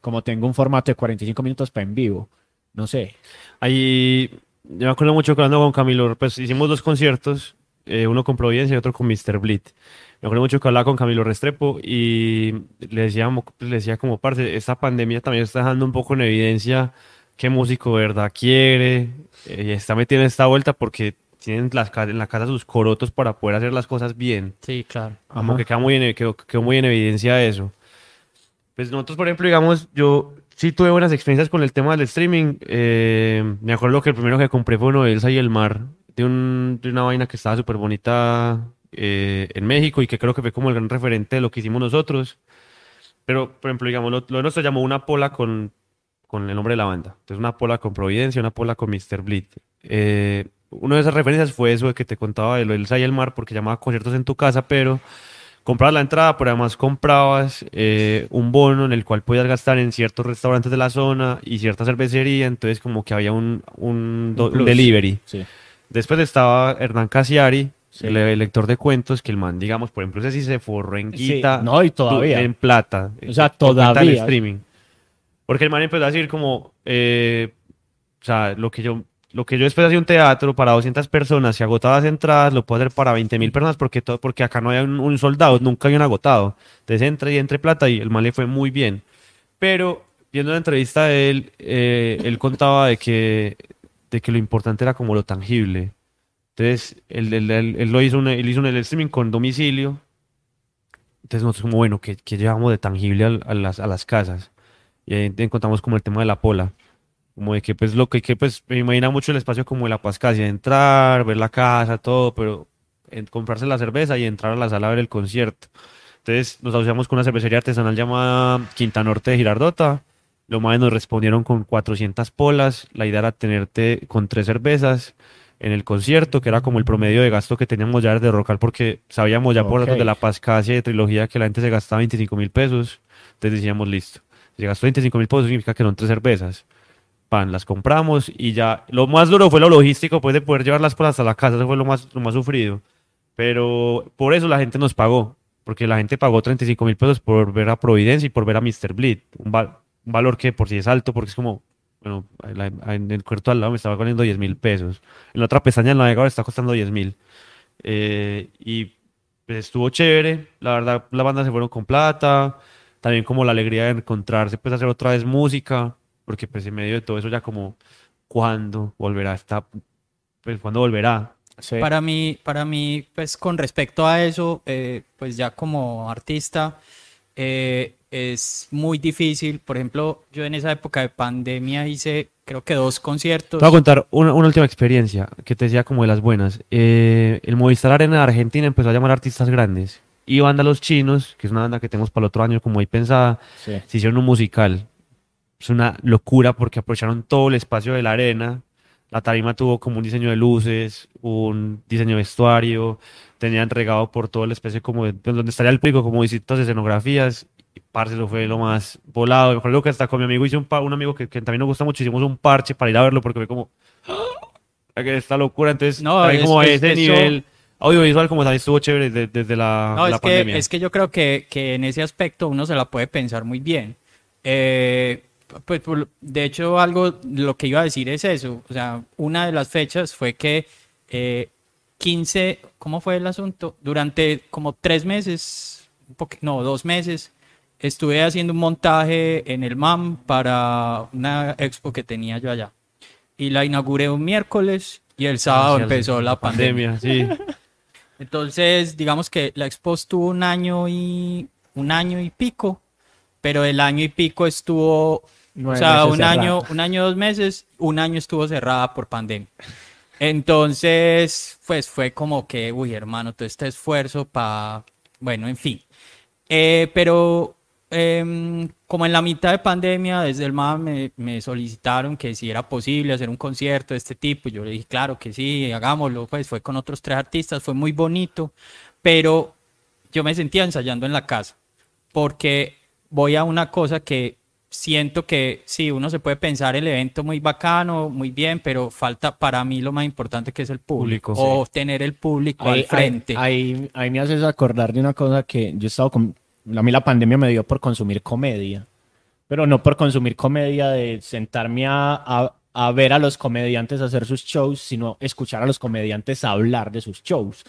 como tengo un formato de 45 minutos para en vivo. No sé. Ahí, yo me acuerdo mucho que hablando con Camilo, pues hicimos dos conciertos, eh, uno con Providencia y otro con Mr. Bleed. Me acuerdo mucho que hablaba con Camilo Restrepo y le decía, le decía como parte, esta pandemia también está dejando un poco en evidencia qué músico de verdad quiere, eh, y está metiendo esta vuelta porque tienen las, en la casa sus corotos para poder hacer las cosas bien. Sí, claro. Como Ajá. que queda muy en, quedó, quedó muy en evidencia eso. Pues nosotros, por ejemplo, digamos, yo sí tuve buenas experiencias con el tema del streaming. Eh, me acuerdo que el primero que compré fue uno de Elsa y el Mar, de, un, de una vaina que estaba súper bonita eh, en México y que creo que fue como el gran referente de lo que hicimos nosotros. Pero, por ejemplo, digamos, lo, lo nuestro llamó una pola con, con el nombre de la banda. Entonces, una pola con Providencia, una pola con Mr. Bleed. Eh, una de esas referencias fue eso de que te contaba de lo del Sa y el Mar, porque llamaba conciertos en tu casa, pero comprabas la entrada, pero además comprabas eh, un bono en el cual podías gastar en ciertos restaurantes de la zona y cierta cervecería, entonces como que había un, un, delivery. Sí. Después estaba Hernán Casiari, Sí. el, lector de cuentos, que el man, digamos, por ejemplo, ese sí se forró en Sí, guita. no, y todavía. En plata. O sea, del todavía. streaming. Porque el man empezó a decir como, eh, o sea, lo que yo, lo que yo después hacía un teatro para 200 personas, si agotaba las entradas, lo puedo hacer para 20 mil personas porque, todo, porque acá no hay un, un soldado, nunca habían agotado. Entonces entra y entre plata y el man le fue muy bien. Pero viendo la entrevista de él, eh, él contaba de que, de que lo importante era como lo tangible. Entonces, él, él- él- él lo hizo, un, él hizo un streaming con domicilio. Entonces nosotros como, bueno, ¿qué, qué llevamos de tangible al- a, las, a las casas? Y ahí encontramos como el tema de la pola. Como de que pues lo que, que pues me imagina mucho el espacio como de la Pascasia, entrar, ver la casa, todo, pero en- comprarse la cerveza y entrar a la sala a ver el concierto. Entonces nos asociamos con una cervecería artesanal llamada Quinta Norte de Girardota. Los más nos respondieron con 400 polas. La idea era tenerte con tres cervezas en el concierto, que era como el promedio de gasto que teníamos ya desde Rocal, porque sabíamos ya por Ok. datos de la Pascasia y de Trilogía que la gente se gastaba 25 mil pesos. Entonces decíamos, listo. Si gastó 25 mil pesos significa que son tres cervezas. Pan, las compramos y ya. Lo más duro fue lo logístico, pues de poder llevar las polas hasta la casa. Eso fue lo más, lo más sufrido. Pero por eso la gente nos pagó. Porque la gente pagó 35 mil pesos por ver a Providencia y por ver a Mr. Bleed. Un, val- un valor que por sí es alto, porque es como, bueno, en el cuarto al lado me estaba valiendo 10 mil pesos. En la otra pestaña del navegador está costando 10 mil. Eh, y pues, estuvo chévere. La verdad, la banda se fueron con plata. También como la alegría de encontrarse, pues hacer otra vez música. Porque pues en medio de todo eso ya como, ¿cuándo volverá esta? Pues ¿cuándo volverá? Sí. Para mí, para mí, pues con respecto a eso, eh, pues ya como artista, eh, es muy difícil. Por ejemplo, yo en esa época de pandemia hice, creo que dos conciertos. Te voy a contar una, una última experiencia que te decía como de las buenas. Eh, el Movistar Arena de Argentina empezó a llamar a artistas grandes. Y Banda Los Chinos, que es una banda que tenemos para el otro año como ahí pensada, Sí. se hicieron un musical. Es una locura porque aprovecharon todo el espacio de la arena. La tarima tuvo como un diseño de luces, un diseño de vestuario, tenían regado por todo el espacio como de, donde estaría el público, como distintas escenografías. Y parce, lo fue lo más volado. Me acuerdo que hasta con mi amigo hice un, un amigo que, que también nos gusta mucho, hicimos un parche para ir a verlo porque fue como esta locura. Entonces, No, es- como es- ese nivel audiovisual como también estuvo chévere de- desde la, No, la es que, es que yo creo que, que en ese aspecto uno se la puede pensar muy bien. Eh, pues, de hecho, algo, lo que iba a decir es eso. O sea, una de las fechas fue que eh, 15, ¿cómo fue el asunto? Durante como tres meses, no, dos meses, estuve haciendo un montaje en el MAM para una expo que tenía yo allá. Y la inauguré un miércoles y el sábado Sí, empezó la pandemia. sí. Entonces, digamos que la Expo estuvo un año y un año y pico, pero el año y pico estuvo, o Nueve sea, meses un cerrada. año, un año, dos meses, un año estuvo cerrada por pandemia. Entonces, pues fue como que, uy, hermano, todo este esfuerzo para, bueno, en fin. Eh, pero em, como en la mitad de pandemia, desde el MAM me, me solicitaron que si era posible hacer un concierto de este tipo. Yo le dije, claro que sí, hagámoslo. Pues fue con otros tres artistas, fue muy bonito, pero yo me sentía ensayando en la casa, porque voy a una cosa que siento que sí, uno se puede pensar el evento muy bacano, muy bien, pero falta para mí lo más importante que es el público, Público, o tener el público Ahí, al frente. Ahí, ahí- ahí me haces acordar de una cosa que yo he estado con... A mí la pandemia me dio por consumir comedia, pero no por consumir comedia de sentarme a, a- a ver a los comediantes hacer sus shows, sino escuchar a los comediantes hablar de sus shows,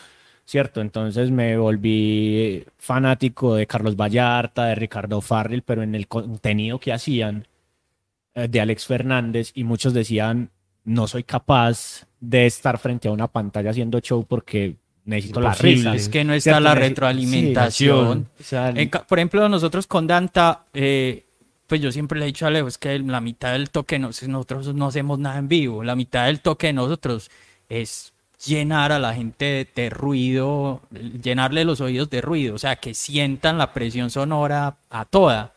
¿cierto? Entonces me volví fanático de Carlos Vallarta, de Ricardo Farrell, pero en el contenido que hacían eh, de Alex Fernández y muchos decían, no soy capaz de estar frente a una pantalla haciendo show porque necesito la risa. Es que no está ¿Cierto? la retroalimentación. sí, o sea, En ca- por ejemplo, nosotros con Danta, eh, pues yo siempre le he dicho a Leo, es que la mitad del toque, no, nosotros no hacemos nada en vivo, la mitad del toque de nosotros es llenar a la gente de, de ruido, llenarle los oídos de ruido, o sea, que sientan la presión sonora a toda.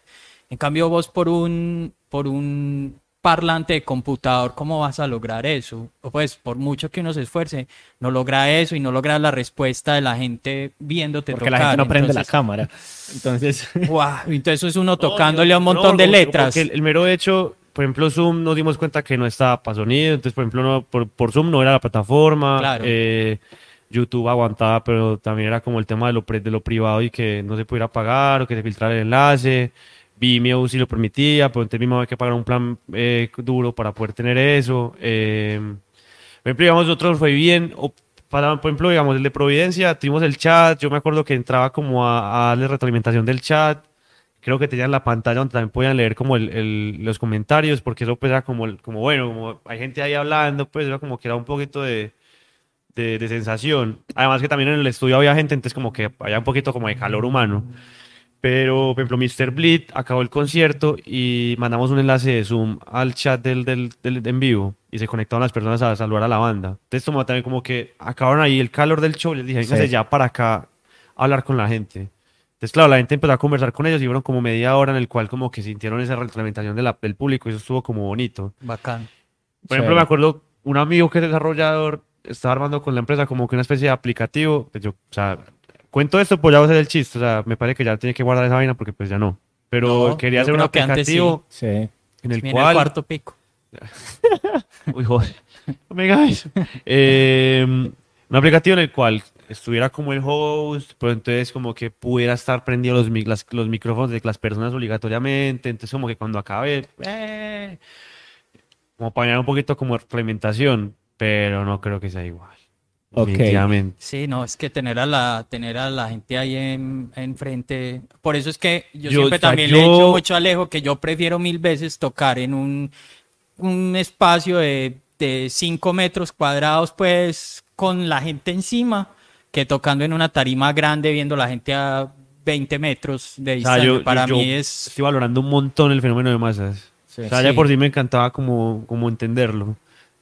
En cambio, vos por un, por un parlante de computador, ¿cómo vas a lograr eso? Pues, por mucho que uno se esfuerce, no logra eso y no logra la respuesta de la gente viéndote Porque tocar. la gente no prende la Entonces, cámara. Entonces, guau, entonces es uno No, tocándole a un no, montón de como- como letras. el mero hecho, por ejemplo, Zoom nos dimos cuenta que no estaba para sonido, entonces, por ejemplo, no, por, por Zoom no era la plataforma. Claro. eh, YouTube aguantaba, pero también era como el tema de lo, de lo privado y que no se pudiera pagar o que se filtrara el enlace. Vimeo sí lo permitía, pero entonces Vimeo había que pagar un plan eh, duro para poder tener eso. eh, por ejemplo, digamos, nosotros fue bien, o para, por ejemplo, digamos, el de Providencia, tuvimos el chat, yo me acuerdo que entraba como a, a darle retroalimentación del chat, creo que tenían la pantalla donde también podían leer como el, el- los comentarios, porque eso pues era como, como bueno, como hay gente ahí hablando, pues era como que era un poquito de, de, de sensación. Además que también en el estudio había gente, entonces como que había un poquito como de calor humano. Pero, por ejemplo, Mr. Bleed acabó el concierto y mandamos un enlace de Zoom al chat del, del, del- en vivo y se conectaron las personas a saludar a la banda. Entonces, como también como que acabaron ahí el calor del show, les dije, Sí. ya para acá a hablar con la gente. Entonces, claro, la gente empezó a conversar con ellos y fueron como media hora en el cual como que sintieron esa retroalimentación de la- del público y eso estuvo como bonito. Bacán. Por ejemplo, Sí. me acuerdo un amigo que es desarrollador estaba armando con la empresa como que una especie de aplicativo. Pues yo, o sea, cuento esto, pues ya voy a hacer el chiste. O sea, me parece que ya tiene que guardar esa vaina porque pues ya no. Pero No, quería hacer un aplicativo sí. en el el cual. cuarto pico. Uy, joder. No me. Eh, un aplicativo en el cual estuviera como el host, pero entonces como que pudiera estar prendido los, mic- las- los micrófonos de las personas obligatoriamente. Entonces como que cuando acabe, eh, como para un poquito como implementación, pero no creo que sea igual. Ok. Definitivamente. Sí, no, es que tener a la, tener a la gente ahí en, enfrente. Por eso es que yo, Yo, siempre o sea, también le he yo- dicho mucho a Alejo que yo prefiero mil veces tocar en un, un espacio de, de cinco metros cuadrados, pues, con la gente encima, que tocando en una tarima grande viendo la gente a 20 metros de O sea, distancia. yo, Para yo- mí yo es. estoy valorando un montón el fenómeno de masas. Sí. O sea, ya Sí. por sí me encantaba como, como entenderlo.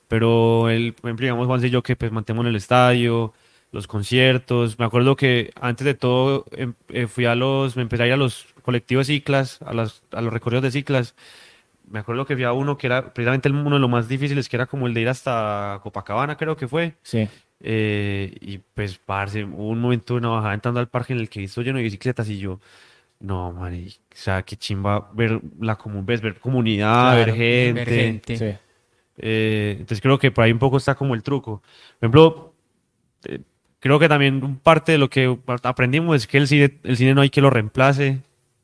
Pero el, digamos, Juan y yo que pues mantenemos en el estadio, los conciertos. Me acuerdo que antes de todo em- eh, fui a los, me empecé a ir a los colectivos ciclas, a, las, a los recorridos de ciclas. Me acuerdo que fui a uno que era precisamente uno de los más difíciles, que era como el de ir hasta Copacabana, creo que fue. Sí. Eh, y pues, parce, hubo un momento de una bajada entrando al parque en el que hizo lleno de bicicletas y yo, no, man, o sea, qué chimba ver la comun ves, ver comunidad, ver Claro, gente. ver gente. Sí. Eh, entonces creo que por ahí un poco está como el truco. Por ejemplo, eh, creo que también un parte de lo que aprendimos es que el cine, el cine no hay que lo reemplace.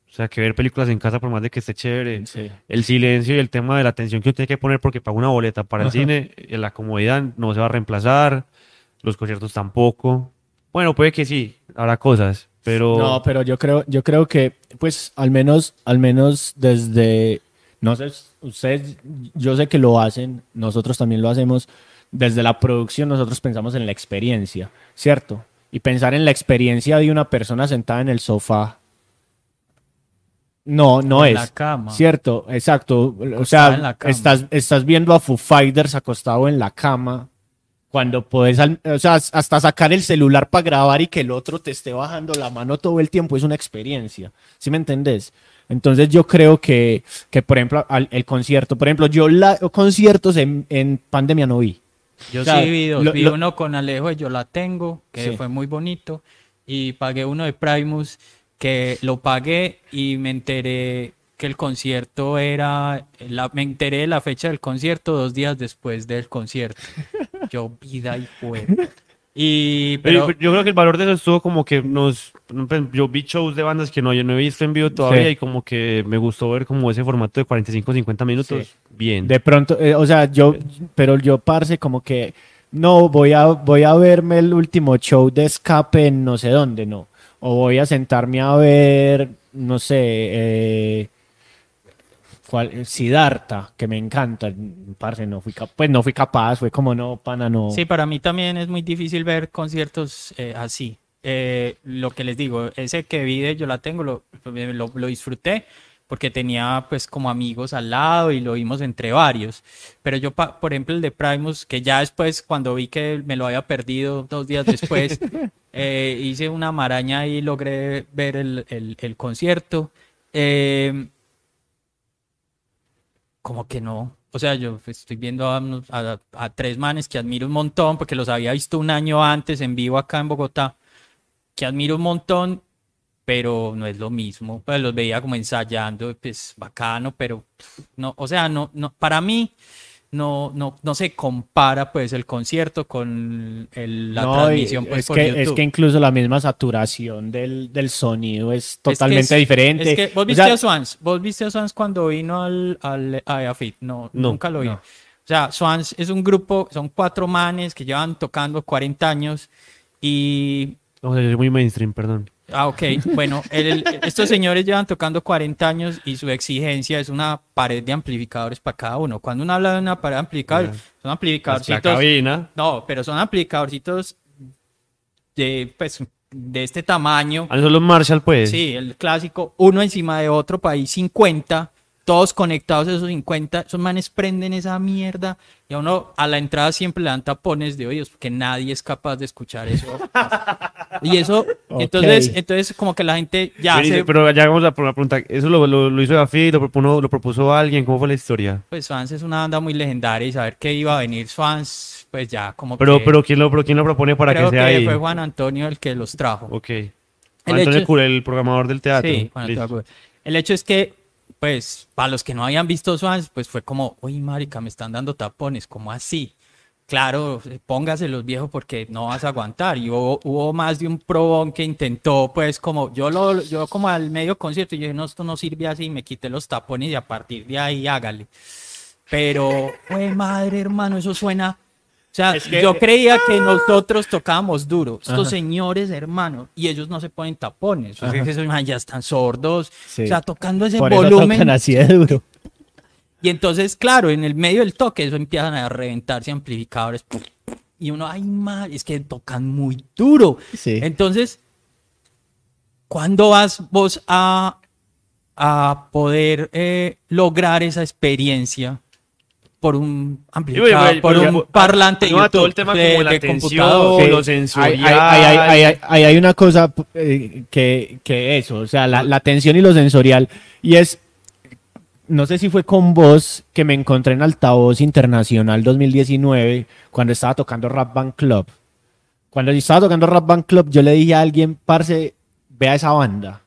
O sea, que ver películas en casa, por más de que esté chévere, Sí. el silencio y el tema de la atención que uno tiene que poner porque paga una boleta para el Ajá. cine, eh, la comodidad no se va a reemplazar, los conciertos tampoco. Bueno, puede que sí, habrá cosas, pero No, pero yo creo, yo creo que, pues, al menos, al menos desde, no sé, ustedes, yo sé que lo hacen, nosotros también lo hacemos. Desde la producción, nosotros pensamos en la experiencia, ¿cierto? Y pensar en la experiencia de una persona sentada en el sofá. No, no en es. la cama. Cierto, exacto. O sea, estás, estás viendo a Foo Fighters acostado en la cama. Cuando puedes, o sea, hasta sacar el celular para grabar y que el otro te esté bajando la mano todo el tiempo es una experiencia. ¿Sí me entendés? Entonces yo creo que, que por ejemplo, al- el concierto, por ejemplo, yo la, conciertos en, en pandemia no vi. Yo O sea, sí vi dos. lo- vi lo- uno con Alejo Yo la tengo, que Sí. fue muy bonito. Y pagué uno de Primus, que lo pagué y me enteré que el concierto era. La, me enteré de la fecha del concierto dos días después del concierto. Yo, vida y fue. Y. Pero Pero, yo creo que el valor de eso estuvo como que nos... pues, Yo vi shows de bandas que no, yo no he visto en vivo todavía Sí. y como que me gustó ver como ese formato de 45, 50 minutos. Sí. Bien. De pronto, eh, o sea, yo, pero yo, parce, como que, no, voy a, voy a verme el último show de escape en no sé dónde, no. O voy a sentarme a ver, no sé, eh, cuál, Siddhartha, que me encanta, parce, no fui pues no fui capaz, fue como, no, pana, no. sí, para mí también es muy difícil ver conciertos eh, así. Eh, lo que les digo, ese que vi de Yo la tengo, lo, lo, lo disfruté, porque tenía pues como amigos al lado y lo vimos entre varios. Pero yo, por ejemplo, el de Primus, que ya después cuando vi que me lo había perdido dos días después, eh, hice una maraña y logré ver el, el- el concierto. Eh, como que no. O sea, yo estoy viendo a, tres manes que admiro un montón porque los había visto un año antes en vivo acá en Bogotá, que admiro un montón, pero no es lo mismo. Pues los veía como ensayando, pues bacano, pero no, o sea, no, no, para mí no, no, no se compara pues el concierto con el- la No, transmisión pues es, por que, YouTube. es que incluso la misma saturación del, del sonido es Es que totalmente es- diferente. Es que vos O viste sea, a Swans, vos viste a Swans cuando vino al, al a no, No, nunca lo vi. no. O sea, Swans es un grupo, son cuatro manes que llevan tocando 40 años y O sea, soy muy mainstream, perdón. Ah, ok. Bueno, el- estos señores llevan tocando 40 años y su exigencia es una pared de amplificadores para cada uno. Cuando uno habla de una pared de amplificadores, son La amplificadorcitos. cabina. No, pero son amplificadorcitos de, pues, de este tamaño. Ah, son los Marshall, pues. Sí, el clásico, uno encima de otro, país 50, todos conectados esos 50, esos manes prenden esa mierda y a uno a la entrada siempre le dan tapones de oídos porque nadie es capaz de escuchar eso. y eso, Ok. entonces, entonces como que la gente ya Pero, se, pero ya vamos a por la pregunta. ¿Eso lo, lo, lo hizo David? ¿Lo, propuso, ¿Lo propuso alguien? ¿Cómo fue la historia? pues Swans es una banda muy legendaria y saber que iba a venir Swans, pues ya como Pero, que pero, ¿quién lo, pero ¿quién lo propone para creo que sea ahí? fue Juan Antonio el que los trajo. Ok. El Juan Antonio hecho- Cure, el programador del teatro. Sí, Juan Antonio. El hecho es que, pues, para los que no habían visto Swans, pues fue como, uy, marica, me están dando tapones, ¿cómo así? Claro, póngase los viejos porque no vas a aguantar. Y hubo, hubo más de un probón que intentó, pues, como, yo lo, yo como al medio concierto, yo dije, no, esto no sirve así, me quité los tapones y a partir de ahí hágale. Pero, güey, madre, hermano, eso suena. O sea, Es que- yo creía que nosotros tocábamos duro. Estos señores, hermano, y ellos no se ponen tapones. O sea, esos man ya están sordos. Sí. O sea, tocando ese por eso volumen. tocan así de duro. Y entonces, claro, en el medio del toque, eso empiezan a reventarse amplificadores. Y uno, ay, mal, es que tocan muy duro. Sí. Entonces, ¿cuándo vas vos a, a poder eh, lograr esa experiencia por un amplificador, bueno, por pero un parlante no, todo el tema de, como la de atención, computador? lo Hay, sensorial. hay- hay- hay- hay- hay- hay una cosa eh, que, que eso, o sea, la, la atención y lo sensorial. Y es, no sé si fue con vos que me encontré en Altavoz Internacional 2019 cuando estaba tocando Rap Band Club. Cuando yo estaba tocando Rap Band Club, yo le dije a alguien, parce, vea esa banda.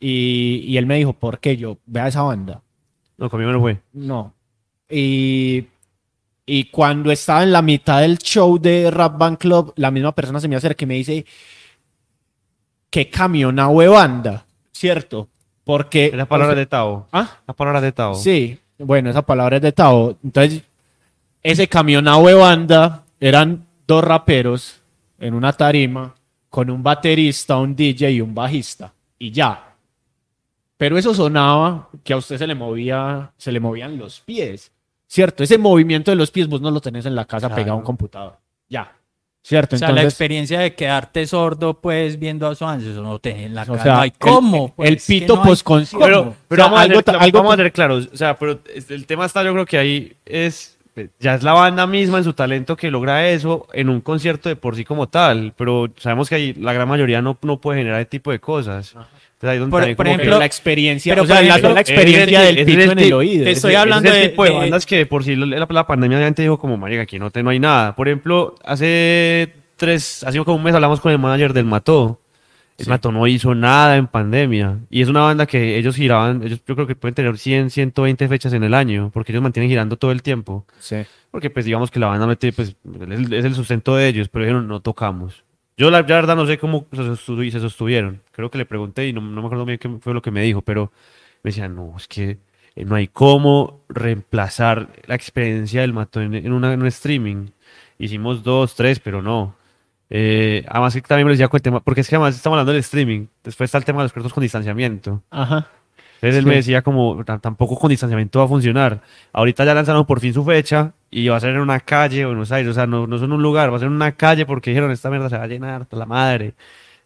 Y, y él me dijo, ¿por qué? Yo, vea esa banda. No, conmigo no fue. No. Y, y cuando estaba en la mitad del show de Rap Band Club, la misma persona se me acerca y me dice, ¿qué camionao de banda? ¿Cierto? Porque... Es la palabra de Tao. ¿Ah? La palabra de Tao. Sí, bueno, esa palabra es de Tao. Entonces, ese camionao de banda eran dos raperos en una tarima con un baterista, un DJ y un bajista. Y ya. Pero eso sonaba que a usted se le movía, se le movían los pies. ¿Cierto? Ese movimiento de los pies vos no lo tenés en la casa Claro. pegado a un computador. Ya. ¿Cierto? O sea, la experiencia de quedarte sordo, pues, viendo a Swans, eso no te en la o cara. sea, no hay el- cómo. el, pues, pito no post-concierto. cómo. Pero, pero vamos, algo a algo vamos a ser claros. O sea, pero el tema está, yo creo que ahí es. Ya es la banda misma en su talento que logra eso en un concierto de por sí como tal. Pero sabemos que ahí la gran mayoría no, no puede generar ese tipo de cosas. Entonces ahí es donde Por- ejemplo, la experiencia, pero o sea, la, ejemplo, la es experiencia el- del pito en el oído. te estoy hablando es el de- tipo de, de- bandas que por sí la, la pandemia ya te dijo como, marica, aquí no, te, no hay nada. Por ejemplo, hace tres, hace como un mes hablamos con el manager del Mató. El Mató no hizo nada en pandemia. Y es una banda que ellos giraban, ellos yo creo que pueden tener 100, 120 fechas en el año, porque ellos mantienen girando todo el tiempo. Sí. Porque pues digamos que la banda tiene, pues, es el, es el sustento de ellos, pero dijeron, no tocamos. Yo la, verdad no sé cómo se, sostu- se sostuvieron. Creo que le pregunté y no, me acuerdo bien qué fue lo que me dijo, pero me decían, no, es que eh, no hay cómo reemplazar la experiencia del matón en, un streaming. Hicimos dos, tres, pero no. Eh, además que también me decía con el tema, porque es que además estamos hablando del streaming, después está el tema de los conciertos con distanciamiento. Ajá. Entonces él Sí. me decía como, "Tam- tampoco con distanciamiento va a funcionar. Ahorita ya lanzaron por fin su fecha y va a ser en una calle, Buenos Aires, o sea, no, no es en un lugar, va a ser en una calle porque dijeron, esta mierda se va a llenar, hasta la madre.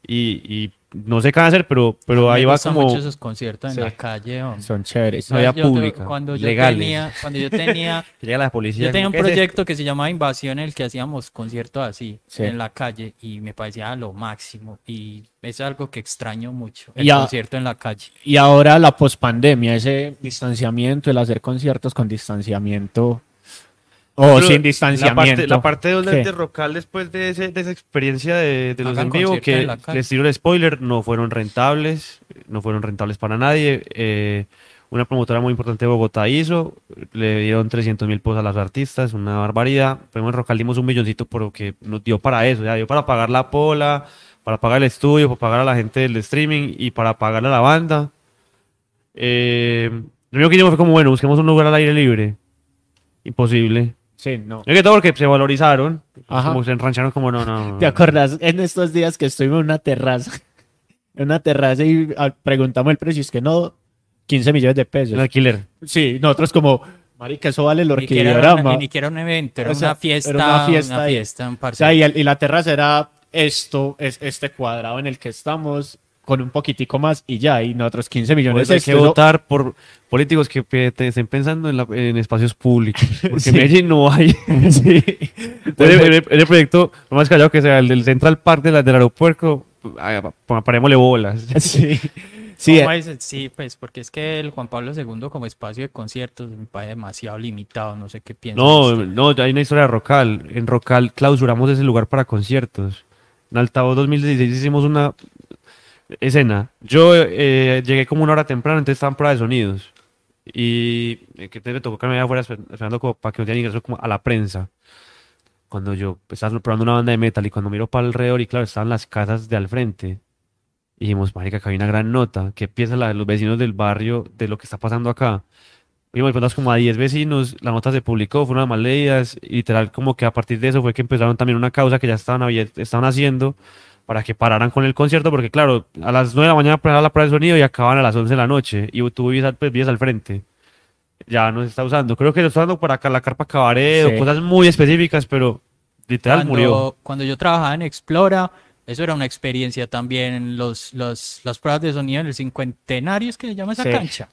Y, y no sé qué hacer, pero, pero ahí va como... mucho esos conciertos en Sí. la calle, hombre. Son chéveres. No, yo- pública, cuando yo legales. tenía, cuando yo tenía, Llega la policía. yo tenía un proyecto que se llamaba Invasión, en el que hacíamos conciertos así, Sí. en la calle, y me parecía lo máximo, y es algo que extraño mucho, el Y a- concierto en la calle. Y ahora la pospandemia, ese distanciamiento, el hacer conciertos con distanciamiento o Pero sin La distanciamiento. parte, la parte de, Rocal después de, ese- de esa experiencia de, de los en vivo, que en la les tiro el spoiler, no fueron rentables, no fueron rentables para nadie. eh, una promotora muy importante de Bogotá hizo, le dieron 300 mil pesos a las artistas, una barbaridad. Pero en Rocal dimos un milloncito porque nos dio para eso, ya dio para pagar la pola, para pagar el estudio, para pagar a la gente del streaming y para pagar a la banda. Eh, lo único que hicimos fue como, bueno, busquemos un lugar al aire libre. Imposible. Sí, no. Es que todo porque se valorizaron. Ajá. Como se enrancharon como no, no. no. ¿Te acordás en estos días que estuvimos en una terraza? En una terraza y ah, preguntamos el precio, es que no, 15 millones de El pesos. alquiler. Sí, nosotros como, marica, eso vale el Ni siquiera era, orquidiorama. una, ni siquiera un evento, era O sea, una fiesta, era una fiesta ahí. fiesta, un O sea, y, el- y la terraza era esto, es este cuadrado en el que estamos, con un poquitico más y ya, y nosotros 15 Por millones eso hay de que votar por políticos que estén pensando en, la- en espacios públicos. Porque Sí. en Medellín no hay. sí. Entonces, en, el, en el proyecto, lo más callado que sea el del Central Park de la- del aeropuerto, pa- parémosle bolas. Sí. Sí, ¿Cómo eh, es? Sí, pues porque es que el Juan Pablo II como espacio de conciertos me parece demasiado limitado, no sé qué piensa. No, no, hay una historia de Rocal. En Rocal clausuramos ese lugar para conciertos. En Altavoz 2016 hicimos una escena. Yo eh, llegué como una hora temprano, entonces estaba en prueba de sonidos. Y eh, que me tocó quedarme afuera esper- esperando como para que nos dieran ingreso como a la prensa. Cuando yo estaba probando una banda de metal y cuando miro para alrededor y claro, estaban las casas de al frente. Y dijimos, marica, acá hay una gran nota. ¿Qué piensan los vecinos del barrio de lo que está pasando acá? Vimos preguntamos como a 10 vecinos, la nota se publicó, fueron más leídas, literal como que a partir de eso fue que empezaron también una causa que ya estaban, estaban haciendo para que pararan con el concierto, porque claro, a las 9 de la mañana empezaba la prueba de sonido y acaban a las 11 de la noche, y tú vives al, pues, vives al frente. Ya no se está usando. Creo que lo está dando para acá la carpa cabaret Sí. o cosas muy específicas, pero literal murió. cuando, cuando yo trabajaba en Explora, eso era una experiencia también, los, los, las pruebas de sonido en el cincuentenario, es que se llama esa Sí. cancha.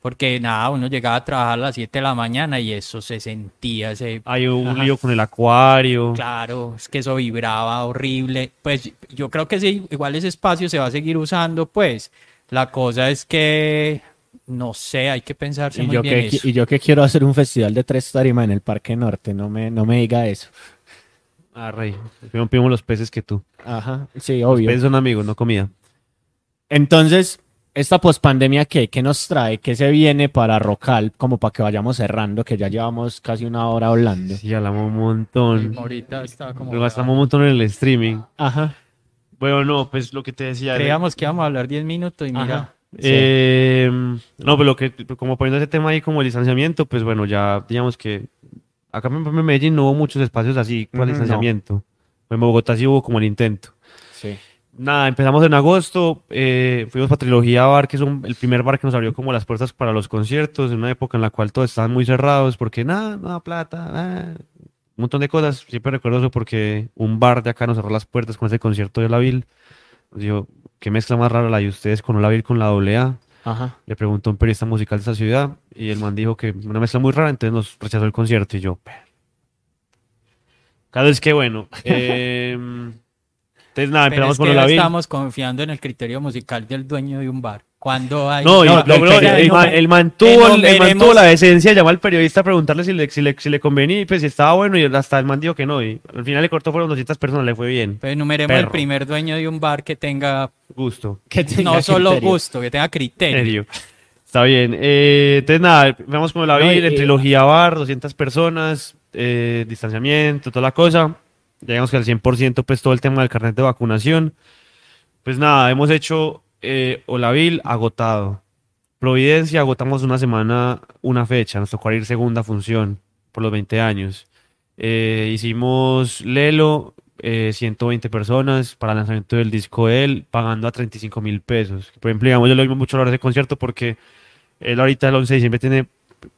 Porque nada, uno llegaba a trabajar a las 7 de la mañana y eso se sentía, ese Hay un Ajá. lío con el acuario. Claro, es que eso vibraba horrible. Pues yo creo que sí, igual ese espacio se va a seguir usando, pues. La cosa es que, no sé, hay que pensarse y muy yo, bien que, eso. y yo que quiero hacer un festival de tres tarimas en el Parque Norte, no me, no me diga eso. Ah, rey. Primero pedimos los peces que tú. Ajá, sí, Los obvio. peces son amigos, no comida. Entonces, esta pospandemia, ¿qué? ¿Qué nos trae? ¿Qué se viene para Rocal? Como para que vayamos cerrando, que ya llevamos casi una hora hablando. Sí, hablamos un montón. Ahorita está como... Lo gastamos un montón en el streaming. Ajá. Bueno, no, pues lo que te decía. Creíamos que íbamos a hablar 10 minutos y mira, Ajá. Eh, no, pero lo que, como poniendo ese tema ahí como el distanciamiento, pues bueno, ya digamos que acá en Medellín no hubo muchos espacios así para el no. distanciamiento. En Bogotá sí hubo como el intento. Sí. Nada, empezamos en agosto, eh, fuimos para Trilogía Bar, que es un- el primer bar que nos abrió como las puertas para los conciertos, en una época en la cual todos estaban muy cerrados, porque nada, nada, plata, ah, un montón de cosas. Siempre recuerdo eso porque un bar de acá nos cerró las puertas con ese concierto de la Vil. Nos dijo, qué mezcla más rara la de ustedes con la Vil con la doble A. Ajá. Le preguntó a un periodista musical de esa ciudad y el man dijo que una mezcla muy rara, entonces nos rechazó el concierto y yo. Cada vez que bueno. eh, entonces nada, pero empezamos es con que la Vil. estamos confiando en el criterio musical del dueño de un bar. Cuando hay... No, y- No, no, el el, man, el el- el man enumeremos- tuvo la decencia de llamar al periodista a preguntarle si le, si le, si le convenía y pues si estaba bueno y hasta el man dijo que no. Y al final le cortó, fueron 200 personas, le fue bien. Pues enumeremos el Perro. primer dueño de un bar que tenga Gusto. Que tenga no solo criterio. gusto, que tenga criterio. Está bien. Eh, entonces, nada, vamos con la No, vida, y- en trilogía bar, 200 personas, eh, distanciamiento, toda la cosa. Llegamos que al 100%, pues todo el tema del carnet de vacunación. Pues nada, hemos hecho eh, Olavil agotado. Providencia, agotamos una semana, una fecha. Nos tocó ir segunda función por los 20 años. Eh, hicimos Lelo, eh, 120 personas para el lanzamiento del disco de él, pagando a 35 mil pesos. Por ejemplo, digamos, yo le doy mucho a ese concierto porque él ahorita el 11 de diciembre tiene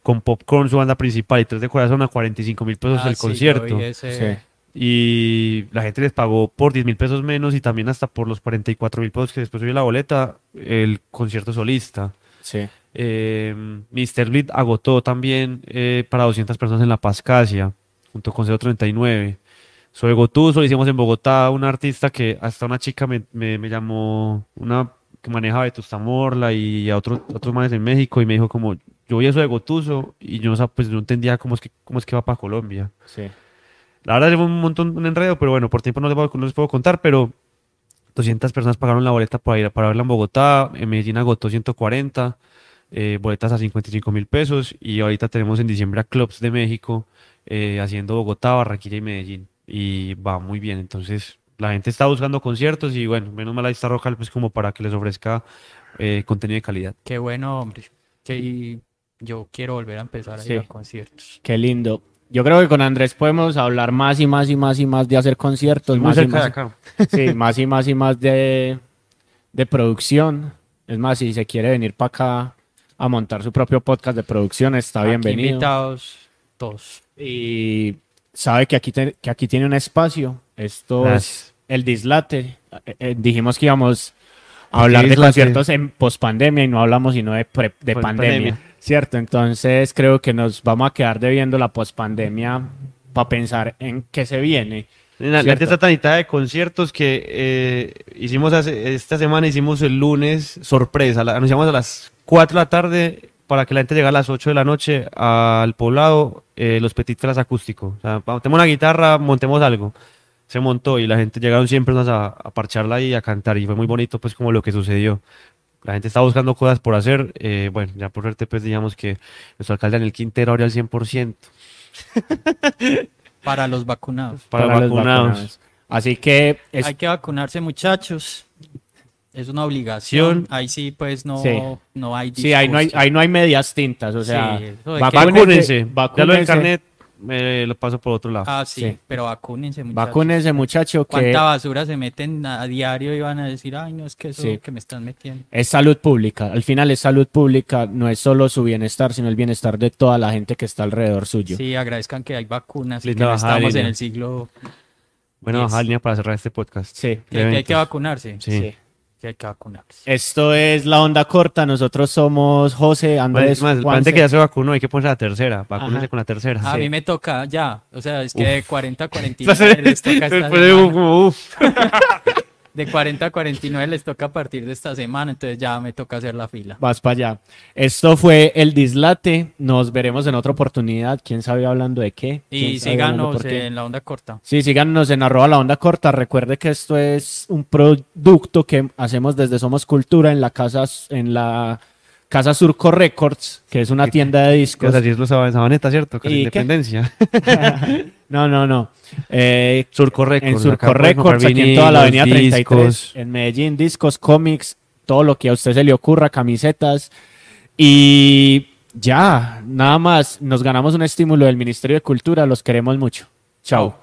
con Popcorn su banda principal y tres de corazón a 45 mil pesos Ah, el sí, yo concierto. vi ese- Sí. Y la gente les pagó por 10 mil pesos menos y también hasta por los 44 mil pesos que después subió la boleta el concierto solista. Sí. Eh, Mr. Bleed agotó también eh, para 200 personas en La Paz Casia, junto con 039. Soy Gotuso, lo hicimos en Bogotá, una artista que hasta una chica me, me, me llamó, una que maneja Vetusta Morla y a otros otros manes en México y me dijo como, yo a eso de Gotuso y yo pues, no entendía cómo es que, cómo es que va para Colombia. Sí. La verdad llevo un montón un enredo, pero bueno, por tiempo no les puedo, no les puedo contar, pero 200 personas pagaron la boleta para ir para verla en Bogotá, en Medellín agotó 140, eh, boletas a 55 mil pesos y ahorita tenemos en diciembre a Clubs de México eh, haciendo Bogotá, Barranquilla y Medellín y va muy bien, entonces la gente está buscando conciertos y bueno, menos mal ahí está Rocal pues como para que les ofrezca eh, contenido de calidad. Qué bueno, hombre. Que yo quiero volver a empezar a Sí. ir a conciertos. Qué lindo. Yo creo que con Andrés podemos hablar más y más y más y más de hacer conciertos, Muy más y cerca de más, acá. sí, más y más y más de, de producción. Es más, si se quiere venir para acá a montar su propio podcast de producción, está Aquí bienvenido. invitados todos. Y sabe que aquí, te- que aquí tiene un espacio. Esto Gracias. es el dislate. Eh, eh, dijimos que íbamos a ¿Por qué hablar de conciertos en pospandemia y no hablamos sino de, pre- de pandemia. pandemia. ¿Cierto? Entonces creo que nos vamos a quedar debiendo la pospandemia para pensar en qué se viene. La, la Cierto. gente está tan agitada de conciertos que eh, hicimos hace- esta semana, hicimos el lunes sorpresa, la- anunciamos a las 4 de la tarde para que la gente llegue a las 8 de la noche al poblado eh, los Petit acústicos. O sea, montemos una guitarra, montemos algo. Se montó y la gente llegaron 100 personas a, a parcharla y a cantar y fue muy bonito pues como lo que sucedió. La gente está buscando cosas por hacer. eh, bueno, ya por suerte pues digamos que nuestro alcalde en el Quintero abrió al 100% Para los vacunados. para, los vacunados. Así que es- Hay que vacunarse, muchachos. Es una obligación. Ahí sí, pues no, Sí. no hay sí, ahí no hay, ahí no hay medias tintas. O sea, Sí, de que- Vacúnense. Ya lo vacúnense. carnet me lo paso por otro lado. Ah, sí, Sí. pero vacúnense, muchachos. vacúnense, muchacho, que ¿Cuánta basura se meten a diario y van a decir, ay, no, es que eso Sí. que me están metiendo? es salud pública. Al final es salud pública, no es solo su bienestar, sino el bienestar de toda la gente que está alrededor suyo. Sí, agradezcan que hay vacunas y que no estamos en el siglo Bueno, Yes. bajar línea para cerrar este podcast. Sí. que, hay que vacunarse. Sí. Sí. Que hay que vacunarse. Esto es la onda corta. Nosotros somos José, Andrés, Más, más, antes que ya se vacunó, hay que ponerse la tercera. Vacúnense con la tercera. A Sí. mí me toca ya, o sea, es que de 40 a Después 49 les toca esta de uf. De 40 a 49 les toca a partir de esta semana, entonces ya me toca hacer la fila. Vas para allá. Esto fue el dislate. Nos veremos en otra oportunidad. ¿Quién sabe hablando de qué? Y ¿Quién sabe hablando síganos en la onda corta. Sí, síganos en arroba la onda corta. Recuerde que esto es un producto que hacemos desde Somos Cultura en la casa, en la casa Surco Records, que es una tienda de discos. así es los Sab- Sabaneta, ¿cierto? Con ¿Y independencia. no, no, no. Eh, Surco Records. en Surco Records, aquí en toda la avenida vinilos, 33, discos. en Medellín, discos, cómics, todo lo que a usted se le ocurra, camisetas. Y ya, nada más, nos ganamos un estímulo del Ministerio de Cultura, los queremos mucho. Chao.